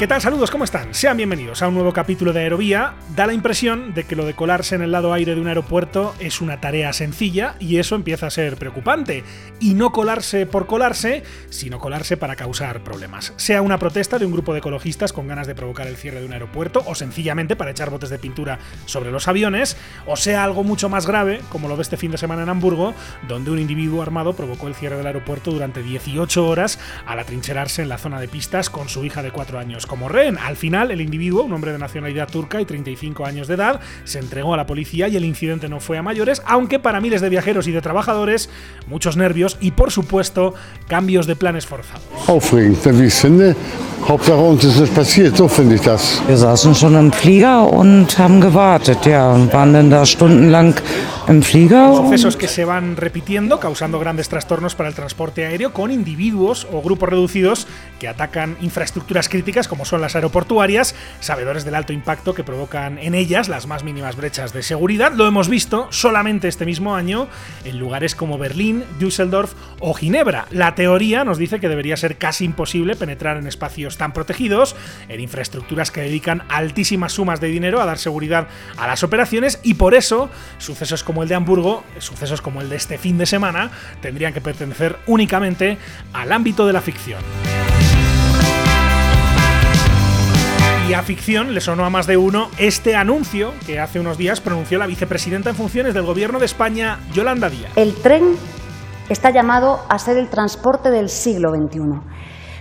¿Qué tal? Saludos, ¿cómo están? Sean bienvenidos a un nuevo capítulo de Aerovía. Da la impresión de que lo de colarse en el lado aire de un aeropuerto es una tarea sencilla y eso empieza a ser preocupante. Y no colarse por colarse, sino colarse para causar problemas. Sea una protesta de un grupo de ecologistas con ganas de provocar el cierre de un aeropuerto o sencillamente para echar botes de pintura sobre los aviones, o sea algo mucho más grave, como lo ve este fin de semana en Hamburgo, donde un individuo armado provocó el cierre del aeropuerto durante 18 horas al atrincherarse en la zona de pistas con su hija de 4 años como rehén. Al final, el individuo, un hombre de nacionalidad turca y 35 años de edad, se entregó a la policía y el incidente no fue a mayores, aunque para miles de viajeros y de trabajadores, muchos nervios y, por supuesto, cambios de planes forzados. Aufregend, wie ich finde. Hauptsache uns ist nichts passiert, so finde ich das. Wir saßen schon im Flieger und haben gewartet, ja, und waren dann da stundenlang im Flieger. Sucesos que se van repitiendo, causando grandes trastornos para el transporte aéreo con individuos o grupos reducidos que atacan infraestructuras críticas como son las aeroportuarias, sabedores del alto impacto que provocan en ellas las más mínimas brechas de seguridad. Lo hemos visto solamente este mismo año en lugares como Berlín, Düsseldorf o Ginebra. La teoría nos dice que debería ser casi imposible penetrar en espacios tan protegidos, en infraestructuras que dedican altísimas sumas de dinero a dar seguridad a las operaciones y por eso sucesos como el de Hamburgo, sucesos como el de este fin de semana, tendrían que pertenecer únicamente al ámbito de la ficción. A ficción le sonó a más de uno este anuncio que hace unos días pronunció la vicepresidenta en funciones del gobierno de España, Yolanda Díaz. El tren está llamado a ser el transporte del siglo XXI.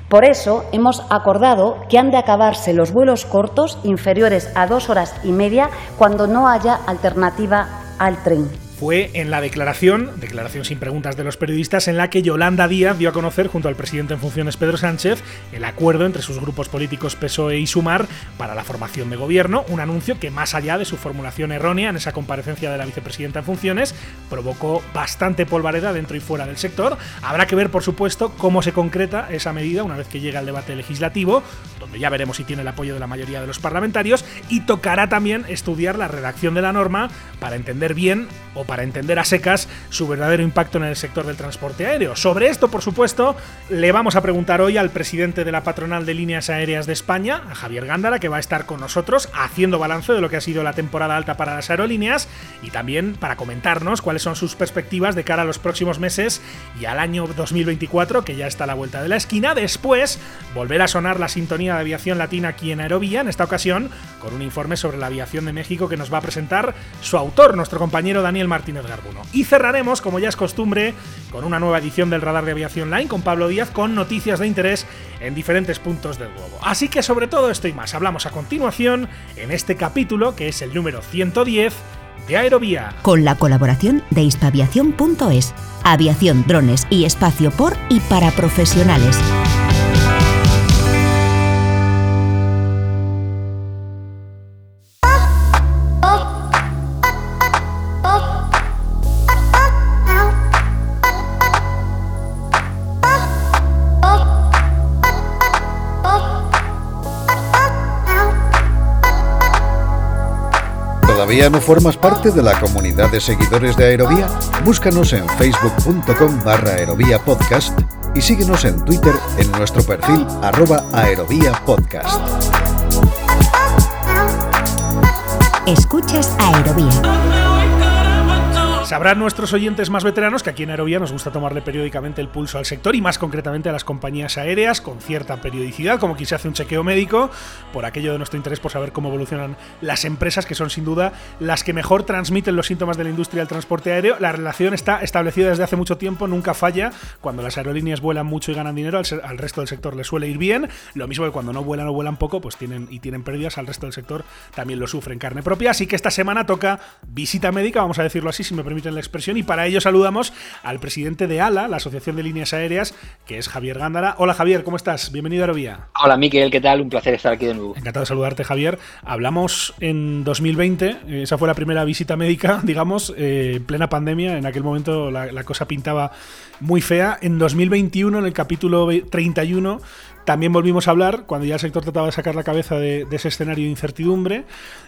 Por eso hemos acordado que han de acabarse los vuelos cortos inferiores a dos horas y media cuando no haya alternativa al tren fue en la declaración, declaración sin preguntas de los periodistas, en la que Yolanda Díaz dio a conocer junto al presidente en funciones Pedro Sánchez el acuerdo entre sus grupos políticos PSOE y Sumar para la formación de gobierno, un anuncio que más allá de su formulación errónea en esa comparecencia de la vicepresidenta en funciones, provocó bastante polvareda dentro y fuera del sector. Habrá que ver, por supuesto, cómo se concreta esa medida una vez que llegue al debate legislativo, donde ya veremos si tiene el apoyo de la mayoría de los parlamentarios, y tocará también estudiar la redacción de la norma para entender bien o para entender a secas su verdadero impacto en el sector del transporte aéreo. Sobre esto, por supuesto, le vamos a preguntar hoy al presidente de la patronal de líneas aéreas de España, a Javier Gándara, que va a estar con nosotros haciendo balance de lo que ha sido la temporada alta para las aerolíneas y también para comentarnos cuáles son sus perspectivas de cara a los próximos meses y al año 2024, que ya está a la vuelta de la esquina. Después, volver a sonar la sintonía de aviación latina aquí en Aerovía, en esta ocasión con un informe sobre la aviación de México que nos va a presentar su autor, nuestro compañero Daniel Martínez. Martínez Garbuno. Y cerraremos, como ya es costumbre, con una nueva edición del Radar de Aviación Line con Pablo Díaz con noticias de interés en diferentes puntos del globo. Así que sobre todo esto y más hablamos a continuación en este capítulo que es el número 110 de Aerovía. Con la colaboración de hispaviación.es. Aviación, drones y espacio por y para profesionales. ¿Todavía no formas parte de la comunidad de seguidores de Aerovía? Búscanos en facebook.com barra aerovía podcast y síguenos en Twitter en nuestro perfil arroba aerovía podcast. Escuchas Aerovía. Sabrán nuestros oyentes más veteranos que aquí en Aerovía nos gusta tomarle periódicamente el pulso al sector y más concretamente a las compañías aéreas con cierta periodicidad, como quien se hace un chequeo médico, por aquello de nuestro interés por saber cómo evolucionan las empresas, que son sin duda las que mejor transmiten los síntomas de la industria del transporte aéreo. La relación está establecida desde hace mucho tiempo, nunca falla. Cuando las aerolíneas vuelan mucho y ganan dinero, al, resto del sector le suele ir bien. Lo mismo que cuando no vuelan o vuelan poco, pues tienen y tienen pérdidas, al resto del sector también lo sufre en carne propia. Así que esta semana toca visita médica, vamos a decirlo así, si me permiten la expresión, y para ello saludamos al presidente de ALA, la Asociación de Líneas Aéreas, que es Javier Gándara. Hola Javier, ¿cómo estás? Bienvenido a Aerovía. Hola Miquel, ¿qué tal? Un placer estar aquí de nuevo. Encantado de saludarte Javier. Hablamos en 2020, esa fue la primera visita médica, digamos, eh, en plena pandemia, en aquel momento la, la cosa pintaba muy fea. En 2021, en el capítulo 31, también volvimos a hablar cuando ya el sector trataba de sacar la cabeza de, ese escenario de incertidumbre.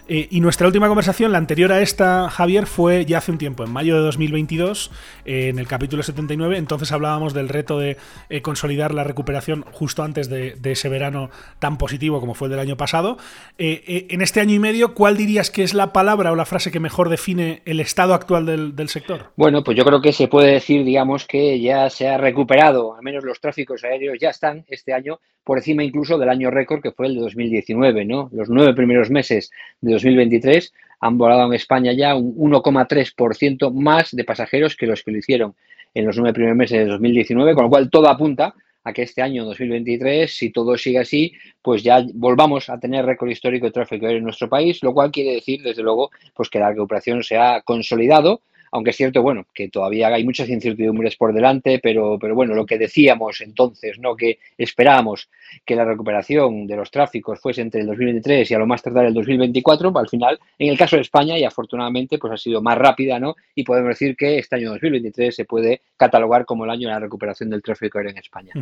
Eh, y nuestra última conversación, la anterior a esta, Javier, fue ya hace un tiempo, en mayo de 2022, eh, en el capítulo 79. Entonces hablábamos del reto de eh, consolidar la recuperación justo antes de, ese verano tan positivo como fue el del año pasado. en este año y medio, ¿cuál dirías que es la palabra o la frase que mejor define el estado actual del sector? Bueno, pues yo creo que se puede decir, digamos, que ya se ha recuperado, al menos los tráficos aéreos ya están este año por encima incluso del año récord que fue el de 2019, ¿no? Los nueve primeros meses de 2023 han volado en España ya un 1,3% más de pasajeros que los que lo hicieron en los nueve primeros meses de 2019, con lo cual todo apunta a que este año 2023, si todo sigue así, pues ya volvamos a tener récord histórico de tráfico aéreo en nuestro país, lo cual quiere decir, desde luego, pues que la recuperación se ha consolidado aunque es cierto, bueno, que todavía hay muchas incertidumbres por delante, pero, pero bueno, lo que decíamos entonces, ¿no? Que esperábamos que la recuperación de los tráficos fuese entre el 2023 y a lo más tardar el 2024, al final, en el caso de España, y afortunadamente, pues ha sido más rápida, ¿no? Y podemos decir que este año 2023 se puede catalogar como el año de la recuperación del tráfico aéreo en España.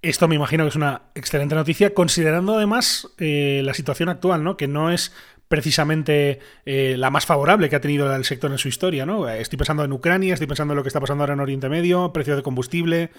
Esto me imagino que es una excelente noticia, considerando además eh, la situación actual, ¿no? Que no es precisamente eh, la más favorable que ha tenido el sector en su historia, ¿no? Estoy pensando en Ucrania, estoy pensando en lo que está pasando ahora en Oriente Medio, precio de combustible,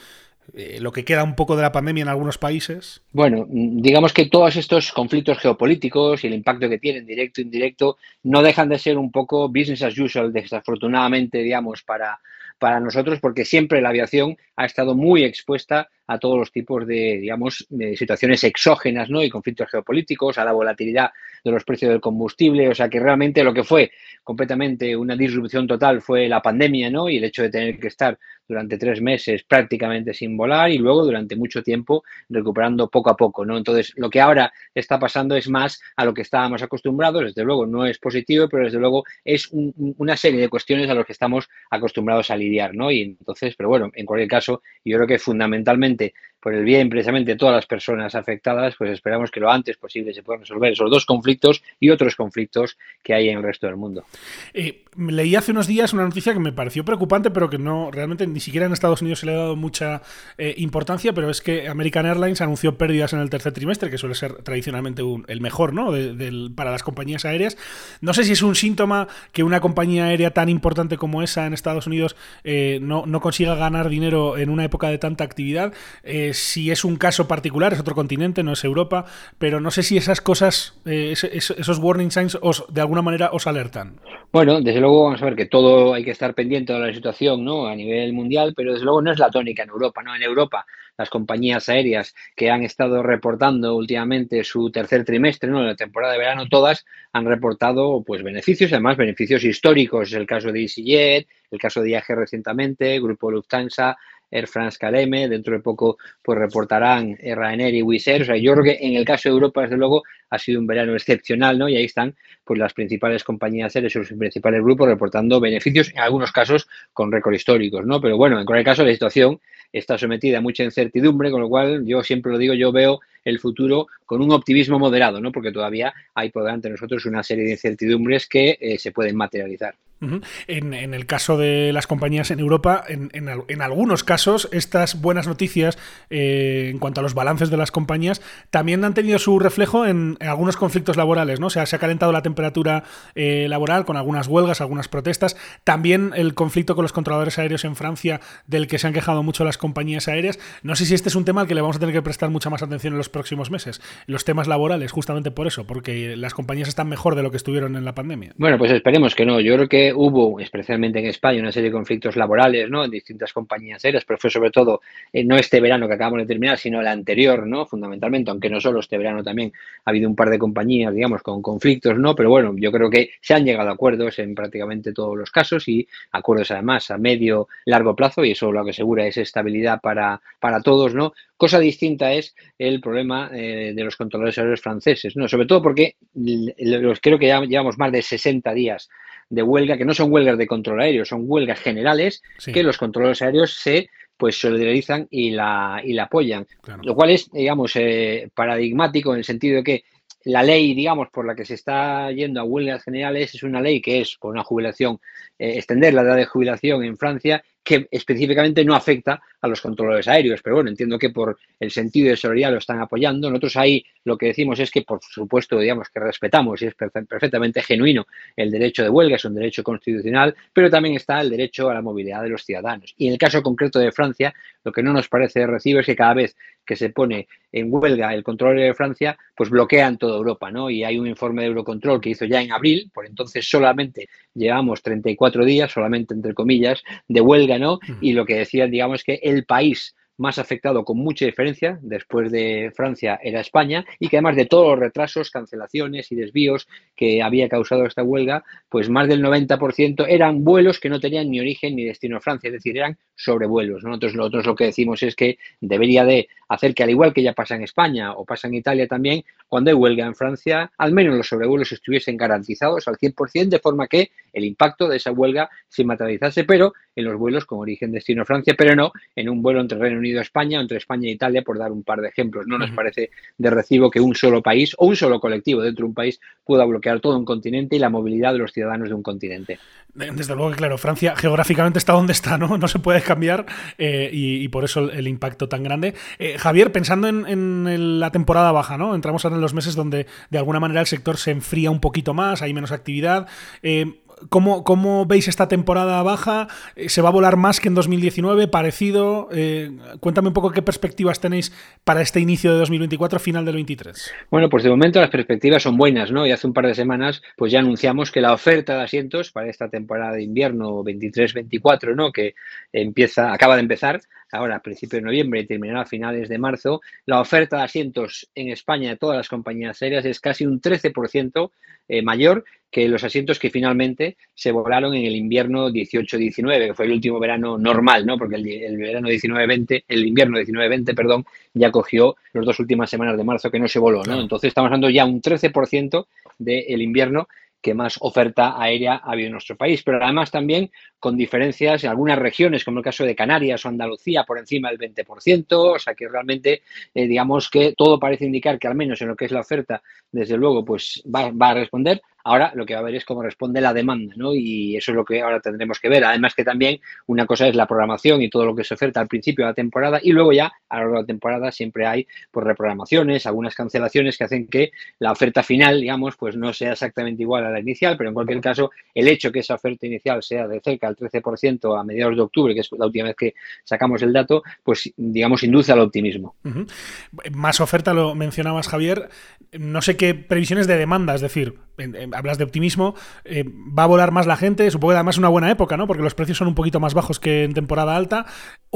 eh, lo que queda un poco de la pandemia en algunos países. Bueno, digamos que todos estos conflictos geopolíticos y el impacto que tienen, directo e indirecto, no dejan de ser un poco business as usual, desafortunadamente, digamos, para, para nosotros, porque siempre la aviación ha estado muy expuesta a todos los tipos de, digamos, de situaciones exógenas, ¿no? Y conflictos geopolíticos, a la volatilidad de los precios del combustible, o sea que realmente lo que fue completamente una disrupción total fue la pandemia, ¿no? Y el hecho de tener que estar durante tres meses prácticamente sin volar y luego durante mucho tiempo recuperando poco a poco, ¿no? Entonces, lo que ahora está pasando es más a lo que estábamos acostumbrados, desde luego no es positivo, pero desde luego es una serie de cuestiones a las que estamos acostumbrados a lidiar, ¿no? Y entonces, pero bueno, en cualquier caso, yo creo que fundamentalmente por el bien precisamente de todas las personas afectadas, pues esperamos que lo antes posible se puedan resolver esos dos conflictos y otros conflictos que hay en el resto del mundo. Eh, leí hace unos días una noticia que me pareció preocupante, pero que no realmente ni siquiera en Estados Unidos se le ha dado mucha eh, importancia, pero es que American Airlines anunció pérdidas en el tercer trimestre, que suele ser tradicionalmente el mejor ¿no? para las compañías aéreas. No sé si es un síntoma que una compañía aérea tan importante como esa en Estados Unidos eh, no, no, consiga ganar dinero en una época de tanta actividad si es un caso particular, es otro continente, no es Europa, pero no sé si esas cosas, eh, esos warning signs, os, de alguna manera os alertan. Bueno, desde luego vamos a ver que todo hay que estar pendiente de la situación ¿no? a nivel mundial, pero desde luego no es la tónica en Europa. ¿no? En Europa, las compañías aéreas que han estado reportando últimamente su tercer trimestre, ¿no? la temporada de verano, todas han reportado pues beneficios, además beneficios históricos. Es el caso de EasyJet, el caso de IAG recientemente, Grupo Lufthansa, Air France KLM, dentro de poco pues reportarán Ryanair y Wizz. O sea, yo creo que en el caso de Europa, desde luego, ha sido un verano excepcional, ¿no? Y ahí están pues las principales compañías aéreas, sus principales grupos reportando beneficios, en algunos casos con récord históricos, ¿no? Pero bueno, en cualquier caso la situación está sometida a mucha incertidumbre, con lo cual yo siempre lo digo, yo veo el futuro con un optimismo moderado, ¿no? Porque todavía hay por delante de nosotros una serie de incertidumbres que eh, se pueden materializar. En, el caso de las compañías en Europa, en, en, algunos casos, estas buenas noticias eh, en cuanto a los balances de las compañías también han tenido su reflejo en, algunos conflictos laborales, ¿no? O sea, se ha calentado la temperatura eh, laboral con algunas huelgas, algunas protestas. También el conflicto con los controladores aéreos en Francia, del que se han quejado mucho las compañías aéreas. No sé si este es un tema al que le vamos a tener que prestar mucha más atención en los próximos meses. Los temas laborales, justamente por eso, porque las compañías están mejor de lo que estuvieron en la pandemia. Bueno, pues esperemos que no. Yo creo que hubo, especialmente en España, una serie de conflictos laborales, ¿no? En distintas compañías aéreas, pero fue sobre todo eh, no este verano que acabamos de terminar, sino el anterior, ¿no? Fundamentalmente, aunque no solo este verano también ha habido un par de compañías, digamos, con conflictos, ¿no? Pero bueno, yo creo que se han llegado a acuerdos en prácticamente todos los casos y acuerdos además a medio, largo plazo y eso lo que asegura es estabilidad para, para todos, ¿no? Cosa distinta es el problema eh, de los controladores aéreos franceses, ¿no? Sobre todo porque los, creo que ya llevamos más de 60 días de huelga, que no son huelgas de control aéreo, son huelgas generales que los controladores aéreos se pues solidarizan y la, y la apoyan. Lo cual es, digamos, eh, paradigmático en el sentido de que la ley, digamos, por la que se está yendo a huelgas generales es una ley que es por una jubilación, eh, extender la edad de jubilación en Francia que específicamente no afecta a los controladores aéreos. Pero bueno, entiendo que por el sentido de solidaridad lo están apoyando. Nosotros ahí lo que decimos es que, por supuesto, digamos que respetamos y es perfectamente genuino el derecho de huelga, es un derecho constitucional, pero también está el derecho a la movilidad de los ciudadanos. Y en el caso concreto de Francia, lo que no nos parece de recibo es que cada vez que se pone en huelga el control de Francia, pues bloquean toda Europa, ¿no? Y hay un informe de Eurocontrol que hizo ya en abril, por entonces solamente llevamos 34 días, solamente entre comillas, de huelga, ¿no? Y lo que decían, digamos, que el país más afectado con mucha diferencia después de Francia era España y que además de todos los retrasos, cancelaciones y desvíos que había causado esta huelga, pues más del 90% eran vuelos que no tenían ni origen ni destino a Francia, es decir, eran sobrevuelos. Nosotros, nosotros lo que decimos es que debería de hacer que al igual que ya pasa en España o pasa en Italia también, cuando hay huelga en Francia, al menos los sobrevuelos estuviesen garantizados al 100%, de forma que el impacto de esa huelga se materializase, pero en los vuelos con origen destino Francia, pero no en un vuelo entre Reino Unido y España o entre España e Italia, por dar un par de ejemplos. No nos parece de recibo que un solo país o un solo colectivo dentro de un país pueda bloquear todo un continente y la movilidad de los ciudadanos de un continente. Desde luego que, claro, Francia geográficamente está donde está, ¿no? No se puede cambiar eh, y, por eso el, impacto tan grande. Eh, Javier, pensando en, la temporada baja, ¿no? Entramos ahora en los meses donde de alguna manera el sector se enfría un poquito más, hay menos actividad. Eh, ¿Cómo, veis esta temporada baja? Eh, ¿Se va a volar más que en 2019? ¿Parecido? Eh, cuéntame un poco qué perspectivas tenéis para este inicio de 2024, final del 23. Bueno, pues de momento las perspectivas son buenas, ¿no? Y hace un par de semanas pues ya anunciamos que la oferta de asientos para esta temporada de invierno 23-24, ¿no? Que empieza, acaba de empezar, ahora a principios de noviembre y terminará a finales de marzo, la oferta de asientos en España de todas las compañías aéreas es casi un 13% eh, mayor que los asientos que finalmente se volaron en el invierno 18-19, que fue el último verano normal, ¿no? Porque el, verano 19-20, el invierno 19-20, perdón, ya cogió las dos últimas semanas de marzo que no se voló, ¿no? Entonces estamos hablando ya un 13% del invierno que más oferta aérea ha habido en nuestro país, pero además también con diferencias en algunas regiones, como el caso de Canarias o Andalucía, por encima del 20%, o sea que realmente, eh, digamos que todo parece indicar que al menos en lo que es la oferta, desde luego, pues va, va a responder, Ahora lo que va a ver es cómo responde la demanda, ¿no? Y eso es lo que ahora tendremos que ver. Además que también una cosa es la programación y todo lo que se oferta al principio de la temporada y luego ya a lo largo de la temporada siempre hay pues reprogramaciones, algunas cancelaciones que hacen que la oferta final, digamos, pues no sea exactamente igual a la inicial, pero en cualquier caso el hecho que esa oferta inicial sea de cerca del 13% a mediados de octubre, que es la última vez que sacamos el dato, pues digamos induce al optimismo. Más oferta lo mencionabas Javier, no sé qué previsiones de demanda, es decir, hablas de optimismo, eh, va a volar más la gente, supongo que además es una buena época, ¿no? Porque los precios son un poquito más bajos que en temporada alta.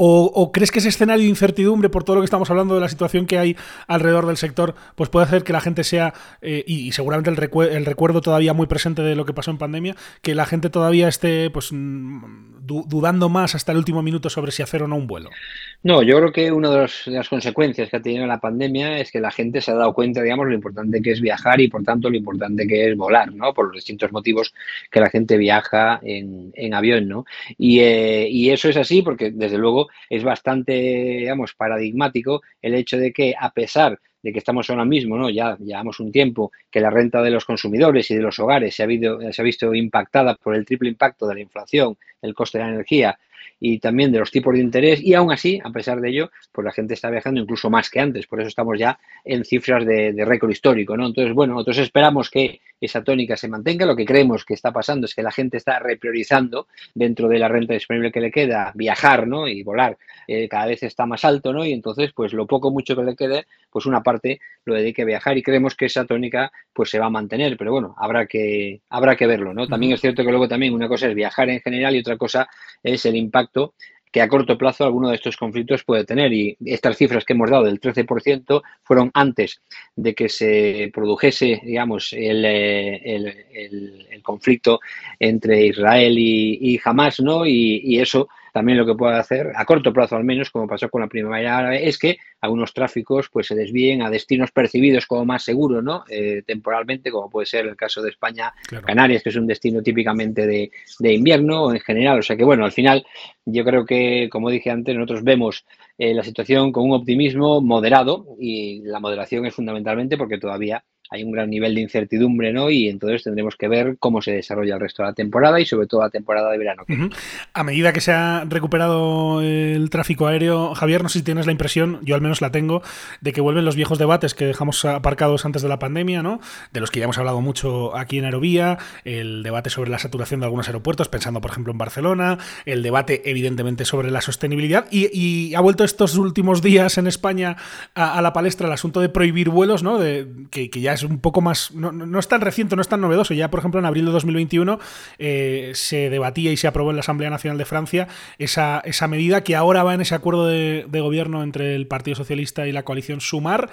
¿O, crees que ese escenario de incertidumbre, por todo lo que estamos hablando de la situación que hay alrededor del sector, pues puede hacer que la gente sea, eh, y, seguramente el, recuerdo todavía muy presente de lo que pasó en pandemia, que la gente todavía esté pues mm, dudando más hasta el último minuto sobre si hacer o no un vuelo? No, yo creo que una de, de las consecuencias que ha tenido la pandemia es que la gente se ha dado cuenta, digamos, lo importante que es viajar y por tanto lo importante que es volar, ¿no? Por los distintos motivos que la gente viaja en, avión, ¿no? Eh, y, eso es así porque, desde luego, es bastante, digamos, paradigmático el hecho de que, a pesar de que estamos ahora mismo, ¿no? Ya llevamos un tiempo que la renta de los consumidores y de los hogares se ha, se ha visto impactada por el triple impacto de la inflación, el coste de la energía y también de los tipos de interés y aún así, a pesar de ello, pues la gente está viajando incluso más que antes, por eso estamos ya en cifras de, récord histórico, ¿no? Entonces, bueno, nosotros esperamos que esa tónica se mantenga, lo que creemos que está pasando es que la gente está repriorizando dentro de la renta disponible que le queda, viajar, ¿no? Y volar eh, cada vez está más alto, ¿no? Y entonces, pues lo poco mucho que le quede, pues una parte lo dedique a viajar y creemos que esa tónica pues se va a mantener, pero bueno, habrá que, habrá que verlo, ¿no? También es cierto que luego también una cosa es viajar en general y otra cosa es el impacto que a corto plazo alguno de estos conflictos puede tener. Y estas cifras que hemos dado del 13% fueron antes de que se produjese, digamos, el, eh, conflicto entre Israel y, Hamas, ¿no? y, eso también lo que puede hacer, a corto plazo al menos, como pasó con la primavera árabe, es que algunos tráficos pues se desvíen a destinos percibidos como más seguros, ¿no? Eh, temporalmente, como puede ser el caso de España, Canarias, que es un destino típicamente de, de invierno en general. O sea que, bueno, al final yo creo que, como dije antes, nosotros vemos eh, la situación con un optimismo moderado y la moderación es fundamentalmente porque todavía hay un gran nivel de incertidumbre, ¿no? Y entonces tendremos que ver cómo se desarrolla el resto de la temporada y sobre todo la temporada de verano. A medida que se ha recuperado el tráfico aéreo, Javier, no sé si tienes la impresión, yo al menos la tengo, de que vuelven los viejos debates que dejamos aparcados antes de la pandemia, ¿no? De los que ya hemos hablado mucho aquí en Aerovía, el debate sobre la saturación de algunos aeropuertos, pensando por ejemplo en Barcelona, el debate evidentemente sobre la sostenibilidad y, ha vuelto estos últimos días en España a, la palestra el asunto de prohibir vuelos, ¿no? De, que, ya es un poco más, no, no, es tan reciente, no es tan novedoso, ya por ejemplo en abril de 2021 eh, se debatía y se aprobó en la Asamblea Nacional de Francia esa, esa medida que ahora va en ese acuerdo de, gobierno entre el Partido Socialista y la coalición Sumar.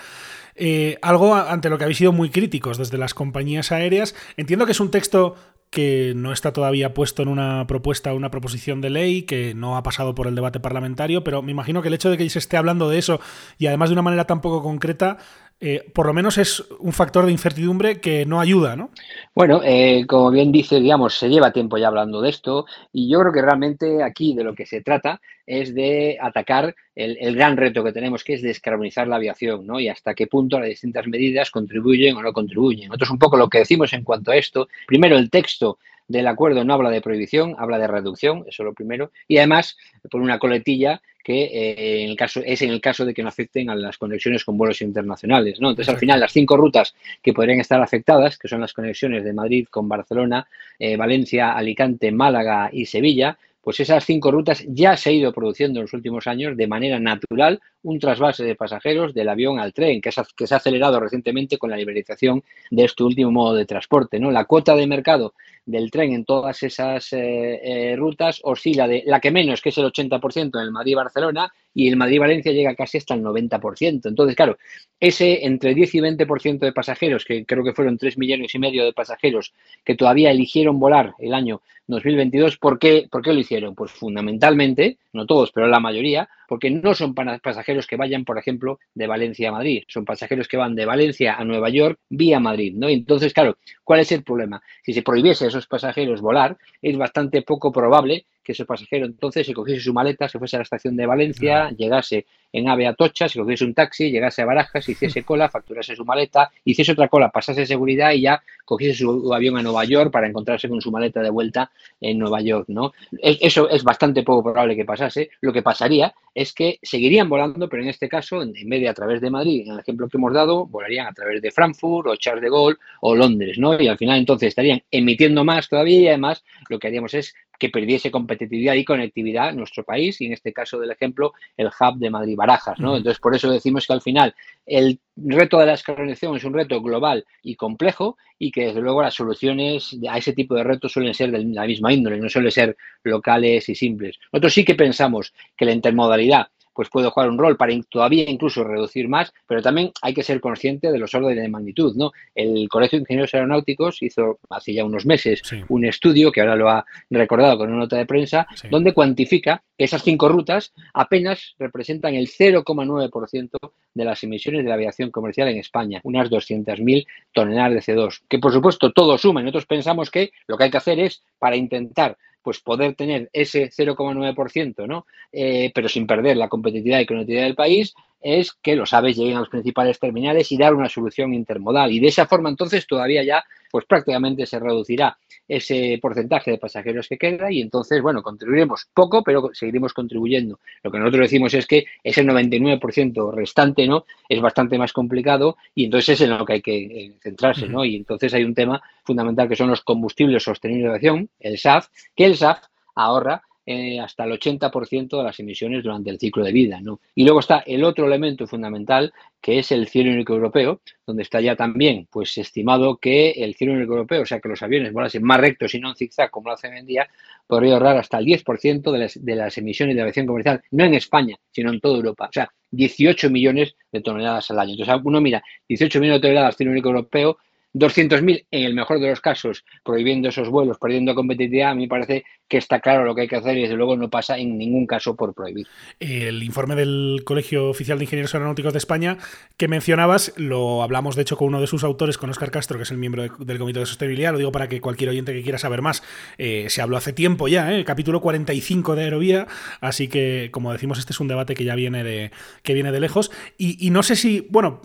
Eh, algo ante lo que habéis sido muy críticos desde las compañías aéreas. Entiendo que es un texto que no está todavía puesto en una propuesta, una proposición de ley, que no ha pasado por el debate parlamentario, pero me imagino que el hecho de que se esté hablando de eso y además de una manera tan poco concreta eh, por lo menos es un factor de incertidumbre que no ayuda, ¿no? Bueno, eh, como bien dice, digamos, se lleva tiempo ya hablando de esto y yo creo que realmente aquí de lo que se trata es de atacar el, gran reto que tenemos, que es descarbonizar la aviación, ¿no? Y hasta qué punto las distintas medidas contribuyen o no contribuyen. Nosotros un poco lo que decimos en cuanto a esto, primero el texto del acuerdo no habla de prohibición, habla de reducción, eso es lo primero, y además por una coletilla que eh, en el caso, es en el caso de que no afecten a las conexiones con vuelos internacionales. ¿no? Entonces, al final, las cinco rutas que podrían estar afectadas, que son las conexiones de Madrid con Barcelona, eh, Valencia, Alicante, Málaga y Sevilla, pues esas cinco rutas ya se ha ido produciendo en los últimos años de manera natural un trasvase de pasajeros del avión al tren, que, se ha acelerado recientemente con la liberalización de este último modo de transporte. ¿no? La cuota de mercado del tren en todas esas eh, eh, rutas oscila de la que menos, que es el 80% en el Madrid-Barcelona, y el Madrid-Valencia llega casi hasta el 90%. Entonces, claro, ese entre 10 y 20% de pasajeros, que creo que fueron 3 millones y medio de pasajeros que todavía eligieron volar el año 2022, ¿por qué, ¿por qué lo hicieron? Pues fundamentalmente, no todos, pero la mayoría, porque no son pasajeros que vayan, por ejemplo, de Valencia a Madrid, son pasajeros que van de Valencia a Nueva York vía Madrid, ¿no? Entonces, claro, ¿cuál es el problema? Si se prohibiese a esos pasajeros volar, es bastante poco probable que ese pasajero entonces se cogiese su maleta, se fuese a la estación de Valencia, llegase en AVE a Tocha, se cogiese un taxi, llegase a Barajas, hiciese cola, facturase su maleta, hiciese otra cola, pasase seguridad y ya cogiese su avión a Nueva York para encontrarse con su maleta de vuelta en Nueva York, ¿no? Eso es bastante poco probable que pasase. Lo que pasaría es que seguirían volando, pero en este caso, en vez de a través de Madrid, en el ejemplo que hemos dado, volarían a través de Frankfurt o Charles de Gaulle o Londres, ¿no? Y al final entonces estarían emitiendo más todavía y además lo que haríamos es que perdiese competitividad y conectividad en nuestro país y en este caso del ejemplo el hub de Madrid-Barajas. ¿no? Entonces, por eso decimos que al final el reto de la descarbonización es un reto global y complejo y que desde luego las soluciones a ese tipo de retos suelen ser de la misma índole, no suelen ser locales y simples. Nosotros sí que pensamos que la intermodalidad pues puede jugar un rol para todavía incluso reducir más, pero también hay que ser consciente de los órdenes de magnitud, ¿no? El Colegio de Ingenieros Aeronáuticos hizo hace ya unos meses un estudio, que ahora lo ha recordado con una nota de prensa, donde cuantifica que esas cinco rutas apenas representan el 0,9% de las emisiones de la aviación comercial en España, unas 200.000 toneladas de CO2, que por supuesto todo suma. Nosotros pensamos que lo que hay que hacer es, para intentar pues poder tener ese 0,9%, ¿no? Eh, pero sin perder la competitividad y conectividad del país, es que los aves lleguen a los principales terminales y dar una solución intermodal. Y de esa forma, entonces, todavía ya, pues prácticamente se reducirá ese porcentaje de pasajeros que queda y entonces, bueno, contribuiremos poco, pero seguiremos contribuyendo. Lo que nosotros decimos es que ese 99% restante, ¿no? Es bastante más complicado y entonces es en lo que hay que eh, centrarse, ¿no? Y entonces hay un tema fundamental que son los combustibles sostenibles de aviación, el SAF, que el SAF ahorra eh, hasta el 80% de las emisiones durante el ciclo de vida. ¿no? Y luego está el otro elemento fundamental, que es el cielo único europeo, donde está ya también pues estimado que el cielo único europeo, o sea, que los aviones volasen más rectos y no en zigzag como lo hacen hoy en día, podría ahorrar hasta el 10% de las, de las emisiones de aviación comercial, no en España, sino en toda Europa. O sea, 18 millones de toneladas al año. Entonces, uno mira, 18 millones de toneladas cielo único europeo, 200.000 en el mejor de los casos, prohibiendo esos vuelos, perdiendo competitividad, a mí parece que está claro lo que hay que hacer y desde luego no pasa en ningún caso por prohibir. El informe del Colegio Oficial de Ingenieros Aeronáuticos de España que mencionabas, lo hablamos de hecho con uno de sus autores, con Oscar Castro, que es el miembro del Comité de Sostenibilidad, lo digo para que cualquier oyente que quiera saber más, eh, se habló hace tiempo ya, ¿eh? el capítulo 45 de Aerovía, así que como decimos, este es un debate que ya viene de, que viene de lejos y, y no sé si, bueno,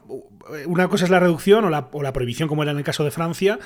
una cosa es la reducción o la, o la, prohibición, como era en el caso de Francia,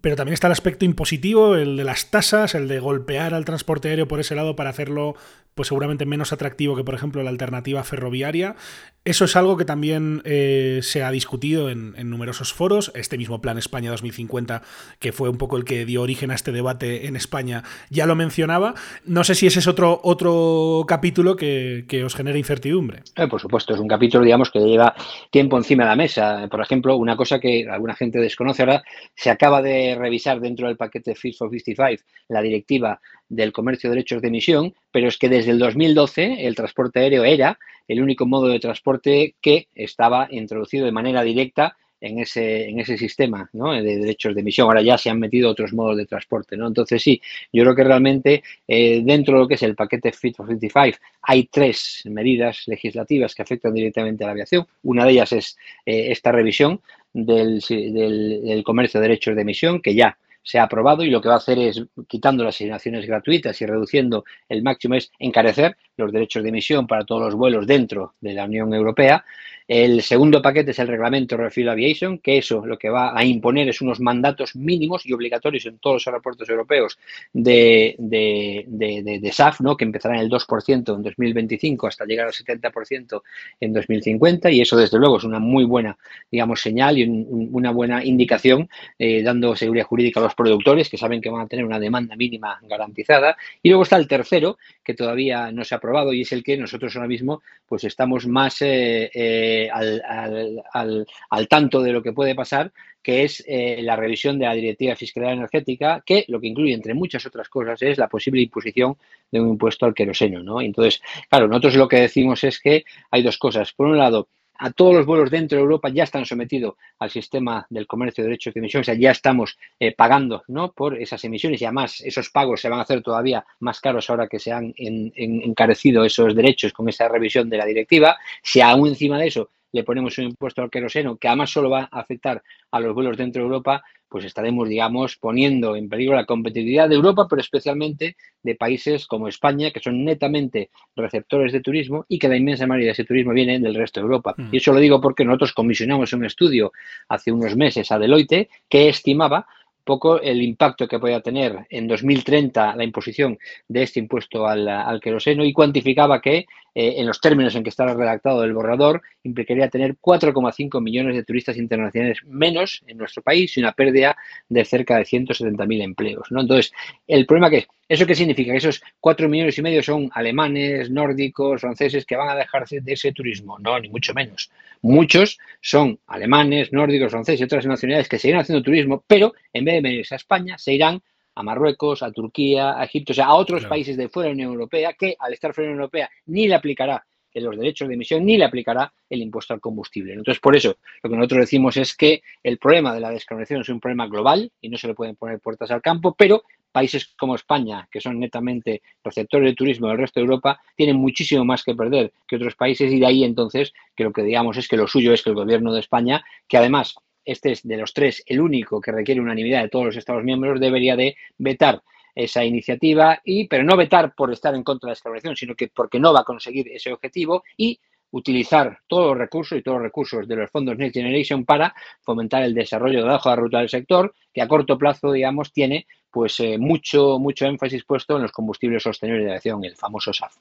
pero también está el aspecto impositivo, el de las tasas, el de golpear al transporte aéreo por ese lado para hacerlo pues seguramente menos atractivo que, por ejemplo, la alternativa ferroviaria. Eso es algo que también eh, se ha discutido en, numerosos foros. Este mismo Plan España 2050, que fue un poco el que dio origen a este debate en España, ya lo mencionaba. No sé si ese es otro, otro capítulo que, os genera incertidumbre. Eh, por supuesto, es un capítulo, digamos, que lleva tiempo encima de la mesa. Por ejemplo, una cosa que alguna gente desconoce ahora, se acaba de revisar dentro del paquete Fit for 55 la directiva del comercio de derechos de emisión, pero es que desde el 2012 el transporte aéreo era el único modo de transporte que estaba introducido de manera directa en ese, en ese sistema de derechos de emisión. Ahora ya se han metido otros modos de transporte. ¿no? Entonces, sí, yo creo que realmente eh, dentro de lo que es el paquete Fit for 55 hay tres medidas legislativas que afectan directamente a la aviación. Una de ellas es eh, esta revisión del, del, del comercio de derechos de emisión, que ya se ha aprobado y lo que va a hacer es, quitando las asignaciones gratuitas y reduciendo el máximo, es encarecer los derechos de emisión para todos los vuelos dentro de la Unión Europea el segundo paquete es el reglamento Refuel Aviation, que eso lo que va a imponer es unos mandatos mínimos y obligatorios en todos los aeropuertos europeos de, de, SAF, ¿no? que empezará en el 2% en 2025 hasta llegar al 70% en 2050 y eso desde luego es una muy buena digamos, señal y una buena indicación eh, dando seguridad jurídica a los productores que saben que van a tener una demanda mínima garantizada. Y luego está el tercero, que todavía no se ha aprobado y es el que nosotros ahora mismo pues estamos más... Eh, eh, al, tanto de lo que puede pasar, que es eh, la revisión de la Directiva de Fiscalidad Energética, que lo que incluye, entre muchas otras cosas, es la posible imposición de un impuesto al queroseno. ¿no? Entonces, claro, nosotros lo que decimos es que hay dos cosas. Por un lado, a todos los vuelos dentro de Europa ya están sometidos al sistema del comercio de derechos de emisión, o sea, ya estamos eh, pagando ¿no? por esas emisiones y además esos pagos se van a hacer todavía más caros ahora que se han encarecido esos derechos con esa revisión de la directiva. Si aún encima de eso le ponemos un impuesto al queroseno, que además solo va a afectar a los vuelos dentro de Europa, pues estaremos, digamos, poniendo en peligro la competitividad de Europa, pero especialmente de países como España, que son netamente receptores de turismo y que la inmensa mayoría de ese turismo viene del resto de Europa. Mm. Y eso lo digo porque nosotros comisionamos un estudio hace unos meses a Deloitte que estimaba poco el impacto que pueda tener en 2030 la imposición de este impuesto al, al queroseno y cuantificaba que eh, en los términos en que está redactado el borrador implicaría tener 4,5 millones de turistas internacionales menos en nuestro país y una pérdida de cerca de 170.000 empleos. ¿no? Entonces, el problema que ¿Eso qué significa? Que esos 4 millones y medio son alemanes, nórdicos, franceses que van a dejarse de ese turismo. No, ni mucho menos. Muchos son alemanes, nórdicos, franceses y otras nacionalidades que seguirán haciendo turismo, pero en vez de venirse a España, se irán a Marruecos, a Turquía, a Egipto, o sea, a otros países de fuera de la Unión Europea que al estar fuera de la Unión Europea ni le aplicará los derechos de emisión ni le aplicará el impuesto al combustible. Entonces, por eso, lo que nosotros decimos es que el problema de la descarbonización es un problema global y no se le pueden poner puertas al campo, pero países como España, que son netamente receptores de turismo del resto de Europa, tienen muchísimo más que perder que otros países y de ahí entonces que lo que digamos es que lo suyo es que el gobierno de España, que además este es de los tres el único que requiere unanimidad de todos los Estados miembros, debería de vetar esa iniciativa y pero no vetar por estar en contra de la descarbonización, sino que porque no va a conseguir ese objetivo y utilizar todos los recursos y todos los recursos de los fondos Next Generation para fomentar el desarrollo de la hoja de ruta del sector, que a corto plazo, digamos, tiene pues eh, mucho, mucho énfasis puesto en los combustibles sostenibles de aviación, el famoso SAF.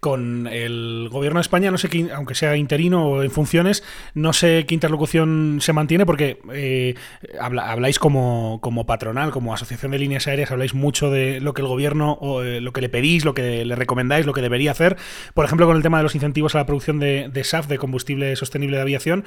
Con el gobierno de España, no sé, qué, aunque sea interino o en funciones, no sé qué interlocución se mantiene porque eh, habláis como, como, patronal, como asociación de líneas aéreas, habláis mucho de lo que el gobierno, o, eh, lo que le pedís, lo que le recomendáis, lo que debería hacer. Por ejemplo, con el tema de los incentivos a la producción de, de SAF, de combustible sostenible de aviación.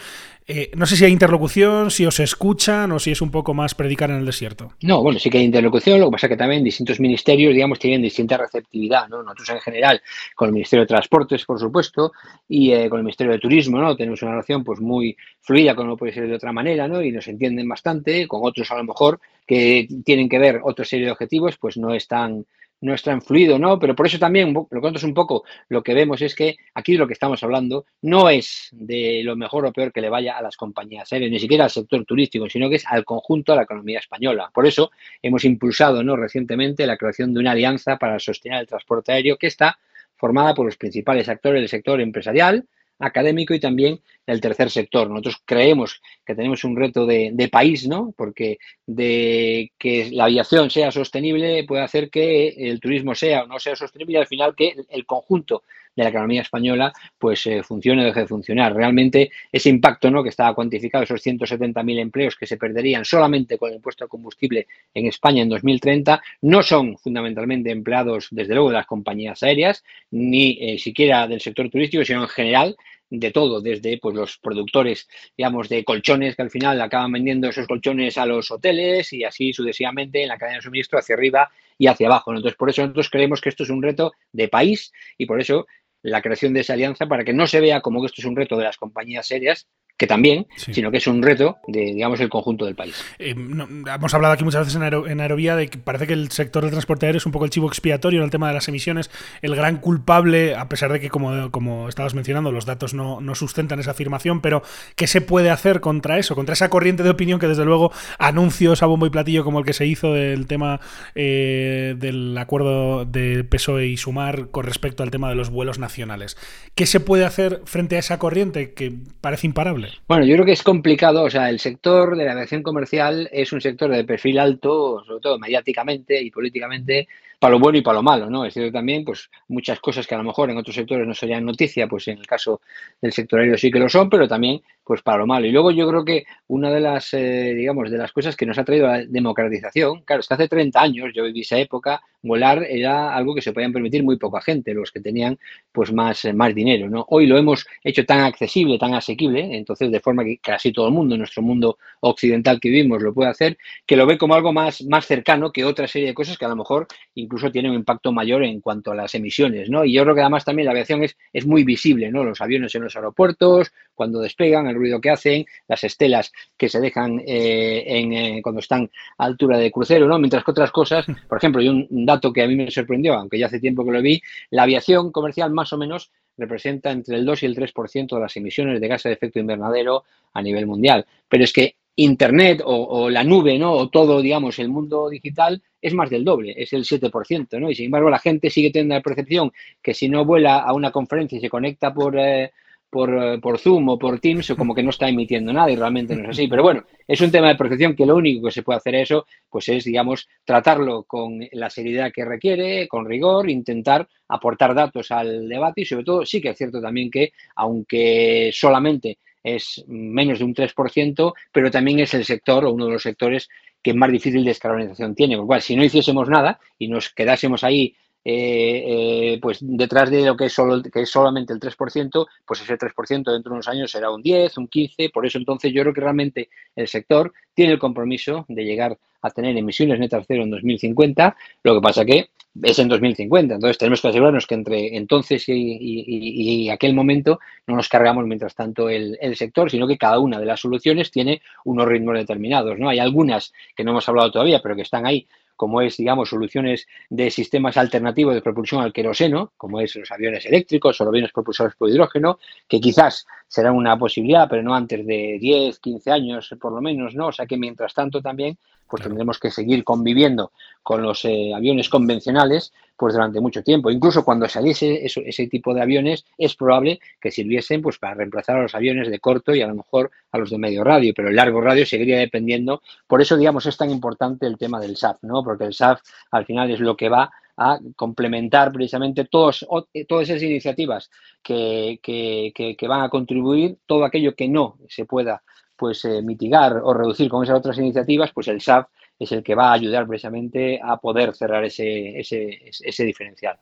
no sé si hay interlocución, si os escuchan o si es un poco más predicar en el desierto. No, bueno, sí que hay interlocución, lo que pasa es que también distintos ministerios, digamos, tienen distinta receptividad, ¿no? Nosotros en general, con el Ministerio de Transportes, por supuesto, y eh, con el Ministerio de Turismo, ¿no? Tenemos una relación pues muy fluida, como no puede ser de otra manera, ¿no? Y nos entienden bastante, con otros a lo mejor que tienen que ver otra serie de objetivos, pues no es tan no es tan fluido, ¿no? Pero por eso también, lo es un poco, lo que vemos es que aquí lo que estamos hablando no es de lo mejor o peor que le vaya a las compañías aéreas, ni siquiera al sector turístico, sino que es al conjunto de la economía española. Por eso hemos impulsado, ¿no? Recientemente la creación de una alianza para sostener el transporte aéreo que está formada por los principales actores del sector empresarial, académico y también el tercer sector. Nosotros creemos que tenemos un reto de, país, ¿no? Porque de que la aviación sea sostenible puede hacer que el turismo sea o no sea sostenible y al final que el conjunto de la economía española pues eh, funcione o deje de funcionar. Realmente ese impacto ¿no? que estaba cuantificado, esos 170.000 empleos que se perderían solamente con el impuesto de combustible en España en 2030, no son fundamentalmente empleados, desde luego, de las compañías aéreas, ni eh, siquiera del sector turístico, sino en general de todo, desde pues, los productores, digamos, de colchones que al final acaban vendiendo esos colchones a los hoteles y así sucesivamente en la cadena de suministro hacia arriba y hacia abajo. Entonces, por eso nosotros creemos que esto es un reto de país y por eso la creación de esa alianza para que no se vea como que esto es un reto de las compañías serias, que también, sino que es un reto de, digamos, el conjunto del país. Eh, hemos hablado aquí muchas veces en, Aerovía de que parece que el sector del transporte aéreo es un poco el chivo expiatorio en el tema de las emisiones, el gran culpable, a pesar de que, como, como estabas mencionando, los datos no, sustentan esa afirmación, pero ¿qué se puede hacer contra eso, contra esa corriente de opinión que, desde luego, anuncios a bombo y platillo como el que se hizo del tema eh, del acuerdo de PSOE y Sumar con respecto al tema de los vuelos nacionales? ¿Qué se puede hacer frente a esa corriente que parece imparable? Bueno, yo creo que es complicado. O sea, el sector de la aviación comercial es un sector de perfil alto, sobre todo mediáticamente y políticamente, para lo bueno y para lo malo, ¿no? Es cierto también, pues, muchas cosas que a lo mejor en otros sectores no serían noticia, pues en el caso del sector aéreo sí que lo son, pero también, pues, para lo malo. Y luego yo creo que una de las, eh, digamos, de las cosas que nos ha traído la democratización, claro, es que hace 30 años, yo viví esa época, volar era algo que se podían permitir muy poca gente, los que tenían, pues, más, eh, más dinero, ¿no? Hoy lo hemos hecho tan accesible, tan asequible, entonces, de forma que casi todo el mundo, nuestro mundo occidental que vivimos, lo puede hacer, que lo ve como algo más, más cercano que otra serie de cosas que a lo mejor incluso incluso tiene un impacto mayor en cuanto a las emisiones, ¿no? Y yo creo que además también la aviación es, es muy visible, ¿no? Los aviones en los aeropuertos, cuando despegan, el ruido que hacen, las estelas que se dejan eh, en, eh, cuando están a altura de crucero, ¿no? Mientras que otras cosas, por ejemplo, y un, dato que a mí me sorprendió, aunque ya hace tiempo que lo vi, la aviación comercial más o menos representa entre el 2 y el 3% de las emisiones de gases de efecto invernadero a nivel mundial. Pero es que Internet o, la nube, ¿no? O todo, digamos, el mundo digital es más del doble, es el 7%, ¿no? Y sin embargo la gente sigue teniendo la percepción que si no vuela a una conferencia y se conecta por, eh, por, eh, por, Zoom o por Teams, o como que no está emitiendo nada y realmente no es así. Pero bueno, es un tema de percepción que lo único que se puede hacer eso, pues es, digamos, tratarlo con la seriedad que requiere, con rigor, intentar aportar datos al debate y sobre todo sí que es cierto también que, aunque solamente es menos de un 3%, pero también es el sector o uno de los sectores que más difícil descarbonización tiene. Por lo cual, si no hiciésemos nada y nos quedásemos ahí eh, eh, pues detrás de lo que es, solo, que es solamente el 3%, pues ese 3% dentro de unos años será un 10, un 15, por eso entonces yo creo que realmente el sector tiene el compromiso de llegar a tener emisiones netas cero en 2050, lo que pasa que es en 2050. Entonces tenemos que asegurarnos que entre entonces y, aquel momento no nos cargamos mientras tanto el, sector, sino que cada una de las soluciones tiene unos ritmos determinados. ¿no? Hay algunas que no hemos hablado todavía, pero que están ahí como es, digamos, soluciones de sistemas alternativos de propulsión al queroseno, como es los aviones eléctricos o los aviones propulsados por hidrógeno, que quizás será una posibilidad, pero no antes de 10, 15 años por lo menos, ¿no? O sea que mientras tanto también pues tendremos que seguir conviviendo con los eh, aviones convencionales pues durante mucho tiempo. Incluso cuando saliese ese tipo de aviones, es probable que sirviesen pues para reemplazar a los aviones de corto y a lo mejor a los de medio radio, pero el largo radio seguiría dependiendo. Por eso, digamos, es tan importante el tema del SAF, ¿no? Porque el SAF al final es lo que va a complementar precisamente todos, todas esas iniciativas que, que, van a contribuir, todo aquello que no se pueda pues eh, mitigar o reducir con esas otras iniciativas, pues el SAF es el que va a ayudar precisamente a poder cerrar ese, ese, diferencial.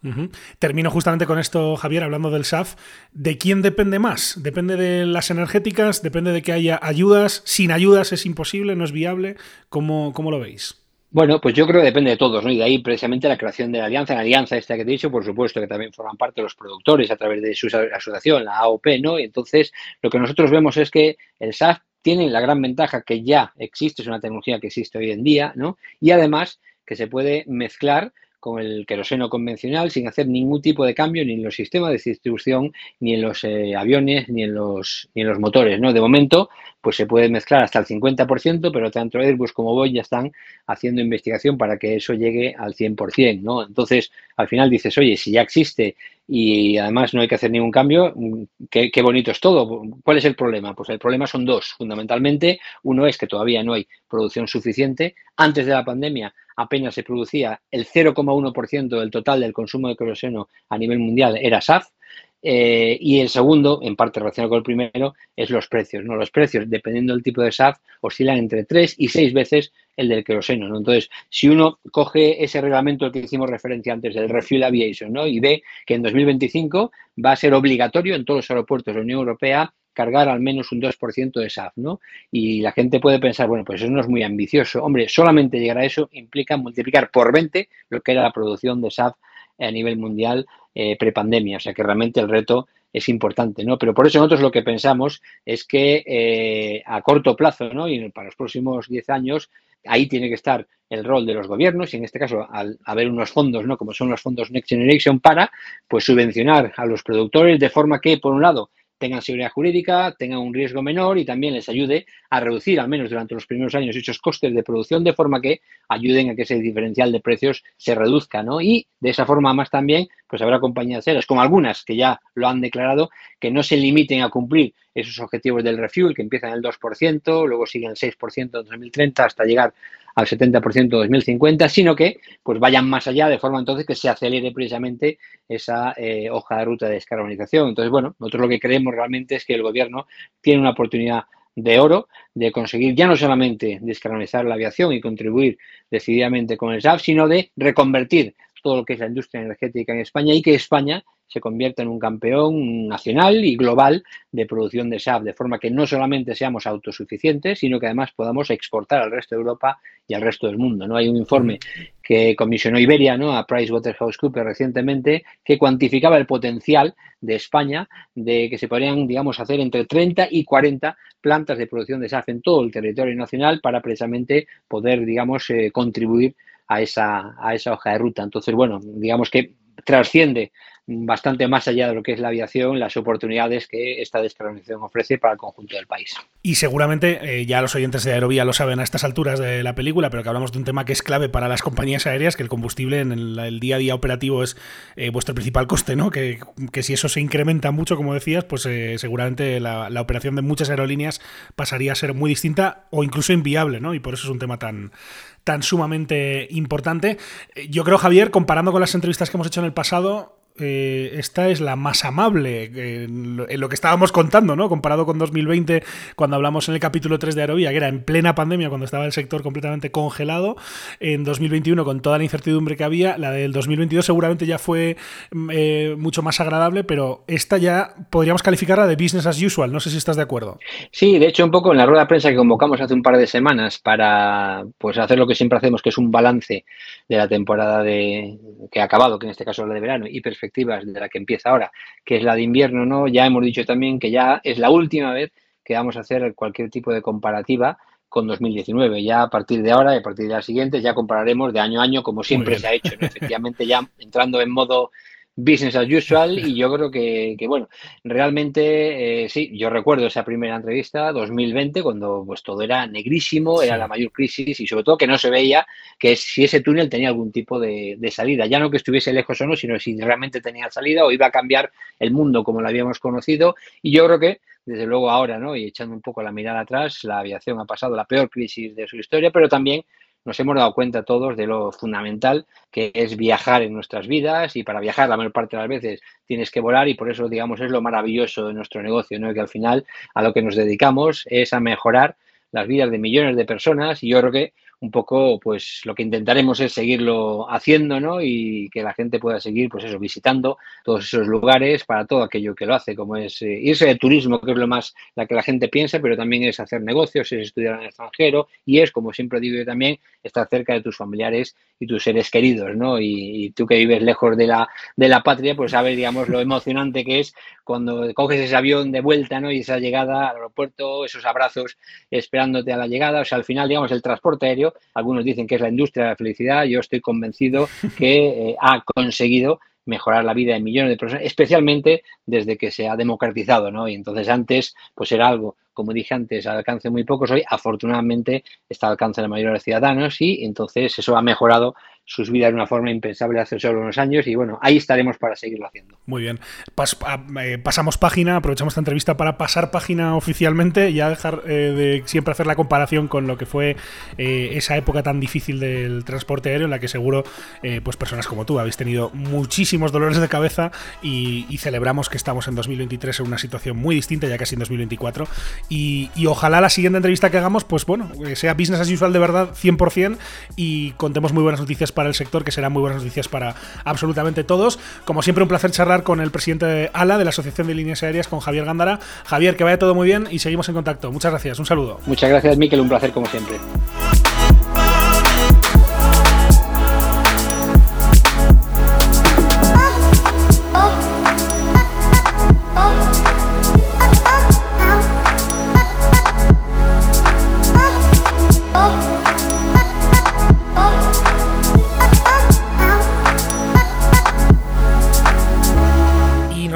Termino justamente con esto, Javier, hablando del SAF. ¿De quién depende más? ¿Depende de las energéticas? ¿Depende de que haya ayudas? ¿Sin ayudas es imposible? ¿No es viable? ¿Cómo, cómo lo veis? Bueno, pues yo creo que depende de todos, ¿no? Y de ahí precisamente la creación de la alianza, la alianza esta que te he dicho, por supuesto que también forman parte de los productores a través de su asociación, la AOP, ¿no? Y entonces lo que nosotros vemos es que el SAF tiene la gran ventaja que ya existe, es una tecnología que existe hoy en día, ¿no? Y además que se puede mezclar con el queroseno convencional sin hacer ningún tipo de cambio ni en los sistemas de distribución, ni en los eh, aviones, ni en los, ni en los motores. ¿no? De momento, pues se puede mezclar hasta el 50%, pero tanto Airbus como Boeing ya están haciendo investigación para que eso llegue al 100%. ¿no? Entonces, al final dices, oye, si ya existe y además no hay que hacer ningún cambio. Qué, bonito es todo. ¿Cuál es el problema? Pues el problema son dos, fundamentalmente. Uno es que todavía no hay producción suficiente. Antes de la pandemia apenas se producía el 0,1% del total del consumo de queroseno a nivel mundial era SAF. Eh, y el segundo, en parte relacionado con el primero, es los precios. ¿no? Los precios, dependiendo del tipo de SAF, oscilan entre 3 y 6 veces el del queroseno. ¿no? Entonces, si uno coge ese reglamento al que hicimos referencia antes, del Refuel Aviation, ¿no? y ve que en 2025 va a ser obligatorio en todos los aeropuertos de la Unión Europea cargar al menos un 2% de SAF, ¿no? Y la gente puede pensar, bueno, pues eso no es muy ambicioso. Hombre, solamente llegar a eso implica multiplicar por 20 lo que era la producción de SAF a nivel mundial eh, prepandemia. O sea que realmente el reto es importante, ¿no? Pero por eso nosotros lo que pensamos es que eh, a corto plazo, ¿no? Y para los próximos 10 años, ahí tiene que estar el rol de los gobiernos y en este caso al haber unos fondos, ¿no? Como son los fondos Next Generation para, pues subvencionar a los productores de forma que, por un lado, tengan seguridad jurídica, tengan un riesgo menor y también les ayude a reducir, al menos durante los primeros años, esos costes de producción, de forma que ayuden a que ese diferencial de precios se reduzca, ¿no? Y de esa forma más también, pues habrá compañías aéreas, como algunas que ya lo han declarado, que no se limiten a cumplir esos objetivos del refuel, que empiezan el 2%, luego siguen el 6% en 2030 hasta llegar al 70% 2050, sino que pues vayan más allá de forma entonces que se acelere precisamente esa eh, hoja de ruta de descarbonización. Entonces, bueno, nosotros lo que creemos realmente es que el gobierno tiene una oportunidad de oro de conseguir ya no solamente descarbonizar la aviación y contribuir decididamente con el SAF, sino de reconvertir todo lo que es la industria energética en España y que España se convierta en un campeón nacional y global de producción de SAF, de forma que no solamente seamos autosuficientes, sino que además podamos exportar al resto de Europa y al resto del mundo. ¿no? Hay un informe que comisionó Iberia ¿no? a PricewaterhouseCoopers recientemente que cuantificaba el potencial de España de que se podrían, digamos, hacer entre 30 y 40 plantas de producción de SAF en todo el territorio nacional para precisamente poder, digamos, eh, contribuir a esa, a esa hoja de ruta. Entonces, bueno, digamos que trasciende bastante más allá de lo que es la aviación, las oportunidades que esta descarbonización ofrece para el conjunto del país. Y seguramente eh, ya los oyentes de Aerovía lo saben a estas alturas de la película, pero que hablamos de un tema que es clave para las compañías aéreas, que el combustible en el, día a día operativo es eh, vuestro principal coste, ¿no? Que, si eso se incrementa mucho, como decías, pues eh, seguramente la, la, operación de muchas aerolíneas pasaría a ser muy distinta o incluso inviable, ¿no? Y por eso es un tema tan, tan sumamente importante. Yo creo, Javier, comparando con las entrevistas que hemos hecho en el pasado, eh, esta es la más amable en lo, que estábamos contando, ¿no? Comparado con 2020, cuando hablamos en el capítulo 3 de Aerovía, que era en plena pandemia, cuando estaba el sector completamente congelado. En 2021, con toda la incertidumbre que había, la del 2022 seguramente ya fue mm, eh, mucho más agradable, pero esta ya podríamos calificarla de business as usual. No sé si estás de acuerdo. Sí, de hecho, un poco en la rueda de prensa que convocamos hace un par de semanas para pues, hacer lo que siempre hacemos, que es un balance de la temporada de, que ha acabado, que en este caso es la de verano, y perspectiva de la que empieza ahora, que es la de invierno, ¿no? Ya hemos dicho también que ya es la última vez que vamos a hacer cualquier tipo de comparativa con 2019. Ya a partir de ahora y a partir de las siguientes ya compararemos de año a año como siempre se ha hecho. Efectivamente ya entrando en modo business as usual y yo creo que, bueno, realmente eh, sí, yo recuerdo esa primera entrevista, 2020, cuando pues todo era negrísimo, era la mayor crisis y sobre todo que no se veía que si ese túnel tenía algún tipo de, de, salida, ya no que estuviese lejos o no, sino si realmente tenía salida o iba a cambiar el mundo como lo habíamos conocido. Y yo creo que desde luego ahora, ¿no? Y echando un poco la mirada atrás, la aviación ha pasado la peor crisis de su historia, pero también nos hemos dado cuenta todos de lo fundamental que es viajar en nuestras vidas y para viajar la mayor parte de las veces tienes que volar y por eso digamos es lo maravilloso de nuestro negocio, ¿no? que al final a lo que nos dedicamos es a mejorar las vidas de millones de personas y yo creo que un poco, pues lo que intentaremos es seguirlo haciendo, ¿no? Y que la gente pueda seguir, pues eso, visitando todos esos lugares para todo aquello que lo hace, como es eh, irse de turismo, que es lo más la que la gente piensa, pero también es hacer negocios, es estudiar en el extranjero y es, como siempre digo yo también, estar cerca de tus familiares y tus seres queridos, ¿no? Y, tú que vives lejos de la, de la patria, pues sabes, digamos, lo emocionante que es cuando coges ese avión de vuelta, ¿no? Y esa llegada al aeropuerto, esos abrazos esperándote a la llegada, o sea, al final, digamos, el transporte aéreo algunos dicen que es la industria de la felicidad, yo estoy convencido que eh, ha conseguido mejorar la vida de millones de personas, especialmente desde que se ha democratizado, ¿no? Y entonces antes, pues era algo, como dije antes, al alcance muy pocos, hoy afortunadamente está al alcance de la mayoría de los ciudadanos y entonces eso ha mejorado sus vidas de una forma impensable hace solo unos años y bueno, ahí estaremos para seguirlo haciendo. Muy bien. Eh, pasamos página, aprovechamos esta entrevista para pasar página oficialmente y dejar eh, de siempre hacer la comparación con lo que fue eh, esa época tan difícil del transporte aéreo en la que seguro pues personas como tú habéis tenido muchísimos dolores de cabeza y, celebramos que estamos en 2023 en una situación muy distinta, ya casi en 2024 y, y ojalá la siguiente entrevista que hagamos pues bueno, sea business as usual de verdad 100% y contemos muy buenas noticias para el sector que serán muy buenas noticias para absolutamente todos. Como siempre un placer charlar con el presidente de ALA de la Asociación de Líneas Aéreas con Javier Gándara. Javier, que vaya todo muy bien y seguimos en contacto. Muchas gracias, un saludo. Muchas gracias, Miquel, un placer como siempre.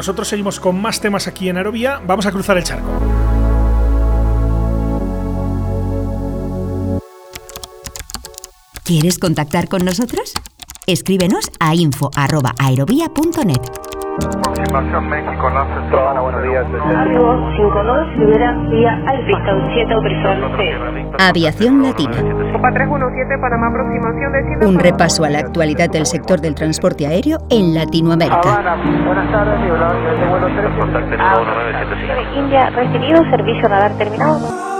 Nosotros seguimos con más temas aquí en Aerovía. Vamos a cruzar el charco. ¿Quieres contactar con nosotros? Escríbenos a info.aerovía.net. Aproximación México, Lances. Hola, buenos días. Argo 52, libera vía Alpista, 7 autorizado Aviación Latina. Copa 317, Panamá, aproximación de Un repaso a la actualidad del sector del transporte aéreo en Latinoamérica. 13. India, recibido, servicio radar terminado.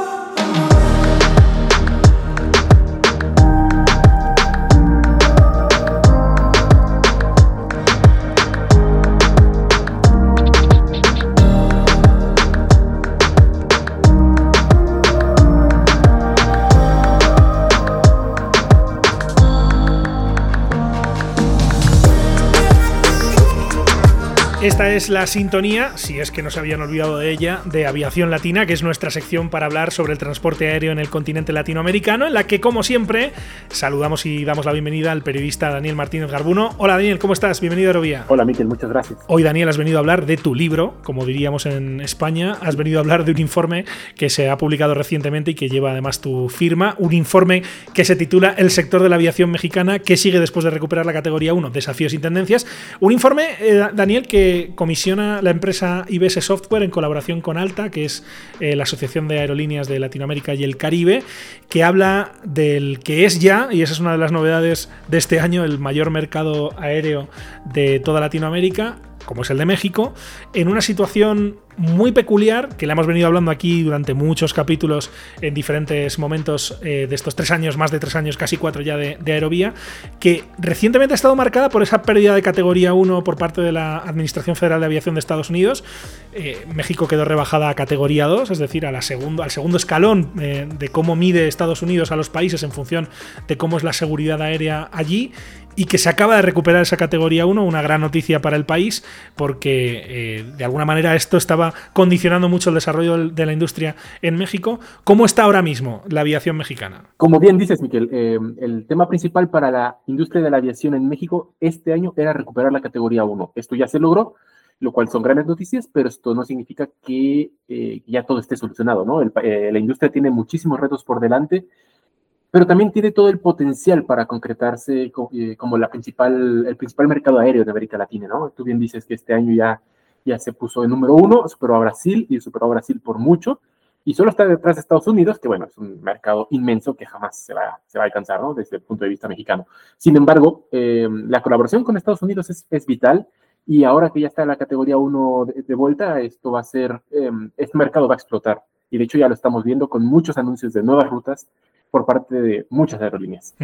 Esta es la sintonía, si es que no se habían olvidado de ella, de Aviación Latina, que es nuestra sección para hablar sobre el transporte aéreo en el continente latinoamericano, en la que, como siempre, saludamos y damos la bienvenida al periodista Daniel Martínez Garbuno. Hola Daniel, ¿cómo estás? Bienvenido a Aerovía. Hola Miquel, muchas gracias. Hoy Daniel has venido a hablar de tu libro, como diríamos en España, has venido a hablar de un informe que se ha publicado recientemente y que lleva además tu firma, un informe que se titula El sector de la aviación mexicana, que sigue después de recuperar la categoría 1, desafíos y tendencias. Un informe, eh, Daniel, que comisiona la empresa IBS Software en colaboración con Alta, que es eh, la Asociación de Aerolíneas de Latinoamérica y el Caribe, que habla del que es ya, y esa es una de las novedades de este año, el mayor mercado aéreo de toda Latinoamérica, como es el de México, en una situación muy peculiar, que le hemos venido hablando aquí durante muchos capítulos en diferentes momentos eh, de estos tres años, más de tres años, casi cuatro ya de, Aerovía, que recientemente ha estado marcada por esa pérdida de categoría 1 por parte de la Administración Federal de Aviación de Estados Unidos. Eh, México quedó rebajada a categoría 2, es decir, la al segundo escalón eh, de cómo mide Estados Unidos a los países en función de cómo es la seguridad aérea allí y que se acaba de recuperar esa categoría 1, una gran noticia para el país, porque eh, de alguna manera esto estaba condicionando mucho el desarrollo de la industria en México. ¿Cómo está ahora mismo la aviación mexicana? Como bien dices, Miquel, eh, el tema principal para la industria de la aviación en México este año era recuperar la categoría 1. Esto ya se logró, lo cual son grandes noticias, pero esto no significa que eh, ya todo esté solucionado, ¿no? la industria tiene muchísimos retos por delante pero también tiene todo el potencial para concretarse eh, como la principal, el principal mercado aéreo de América Latina, ¿no? Tú bien dices que este año ya, ya se puso en número uno, superó a Brasil y superó a Brasil por mucho, y solo está detrás de Estados Unidos, que bueno, es un mercado inmenso que jamás se va, se va a alcanzar, ¿no? Desde el punto de vista mexicano. Sin embargo, eh, la colaboración con Estados Unidos es, es, vital, y ahora que ya está en la categoría 1 de, vuelta, esto va a ser, eh, este mercado va a explotar. Y de hecho ya lo estamos viendo con muchos anuncios de nuevas rutas por parte de muchas aerolíneas.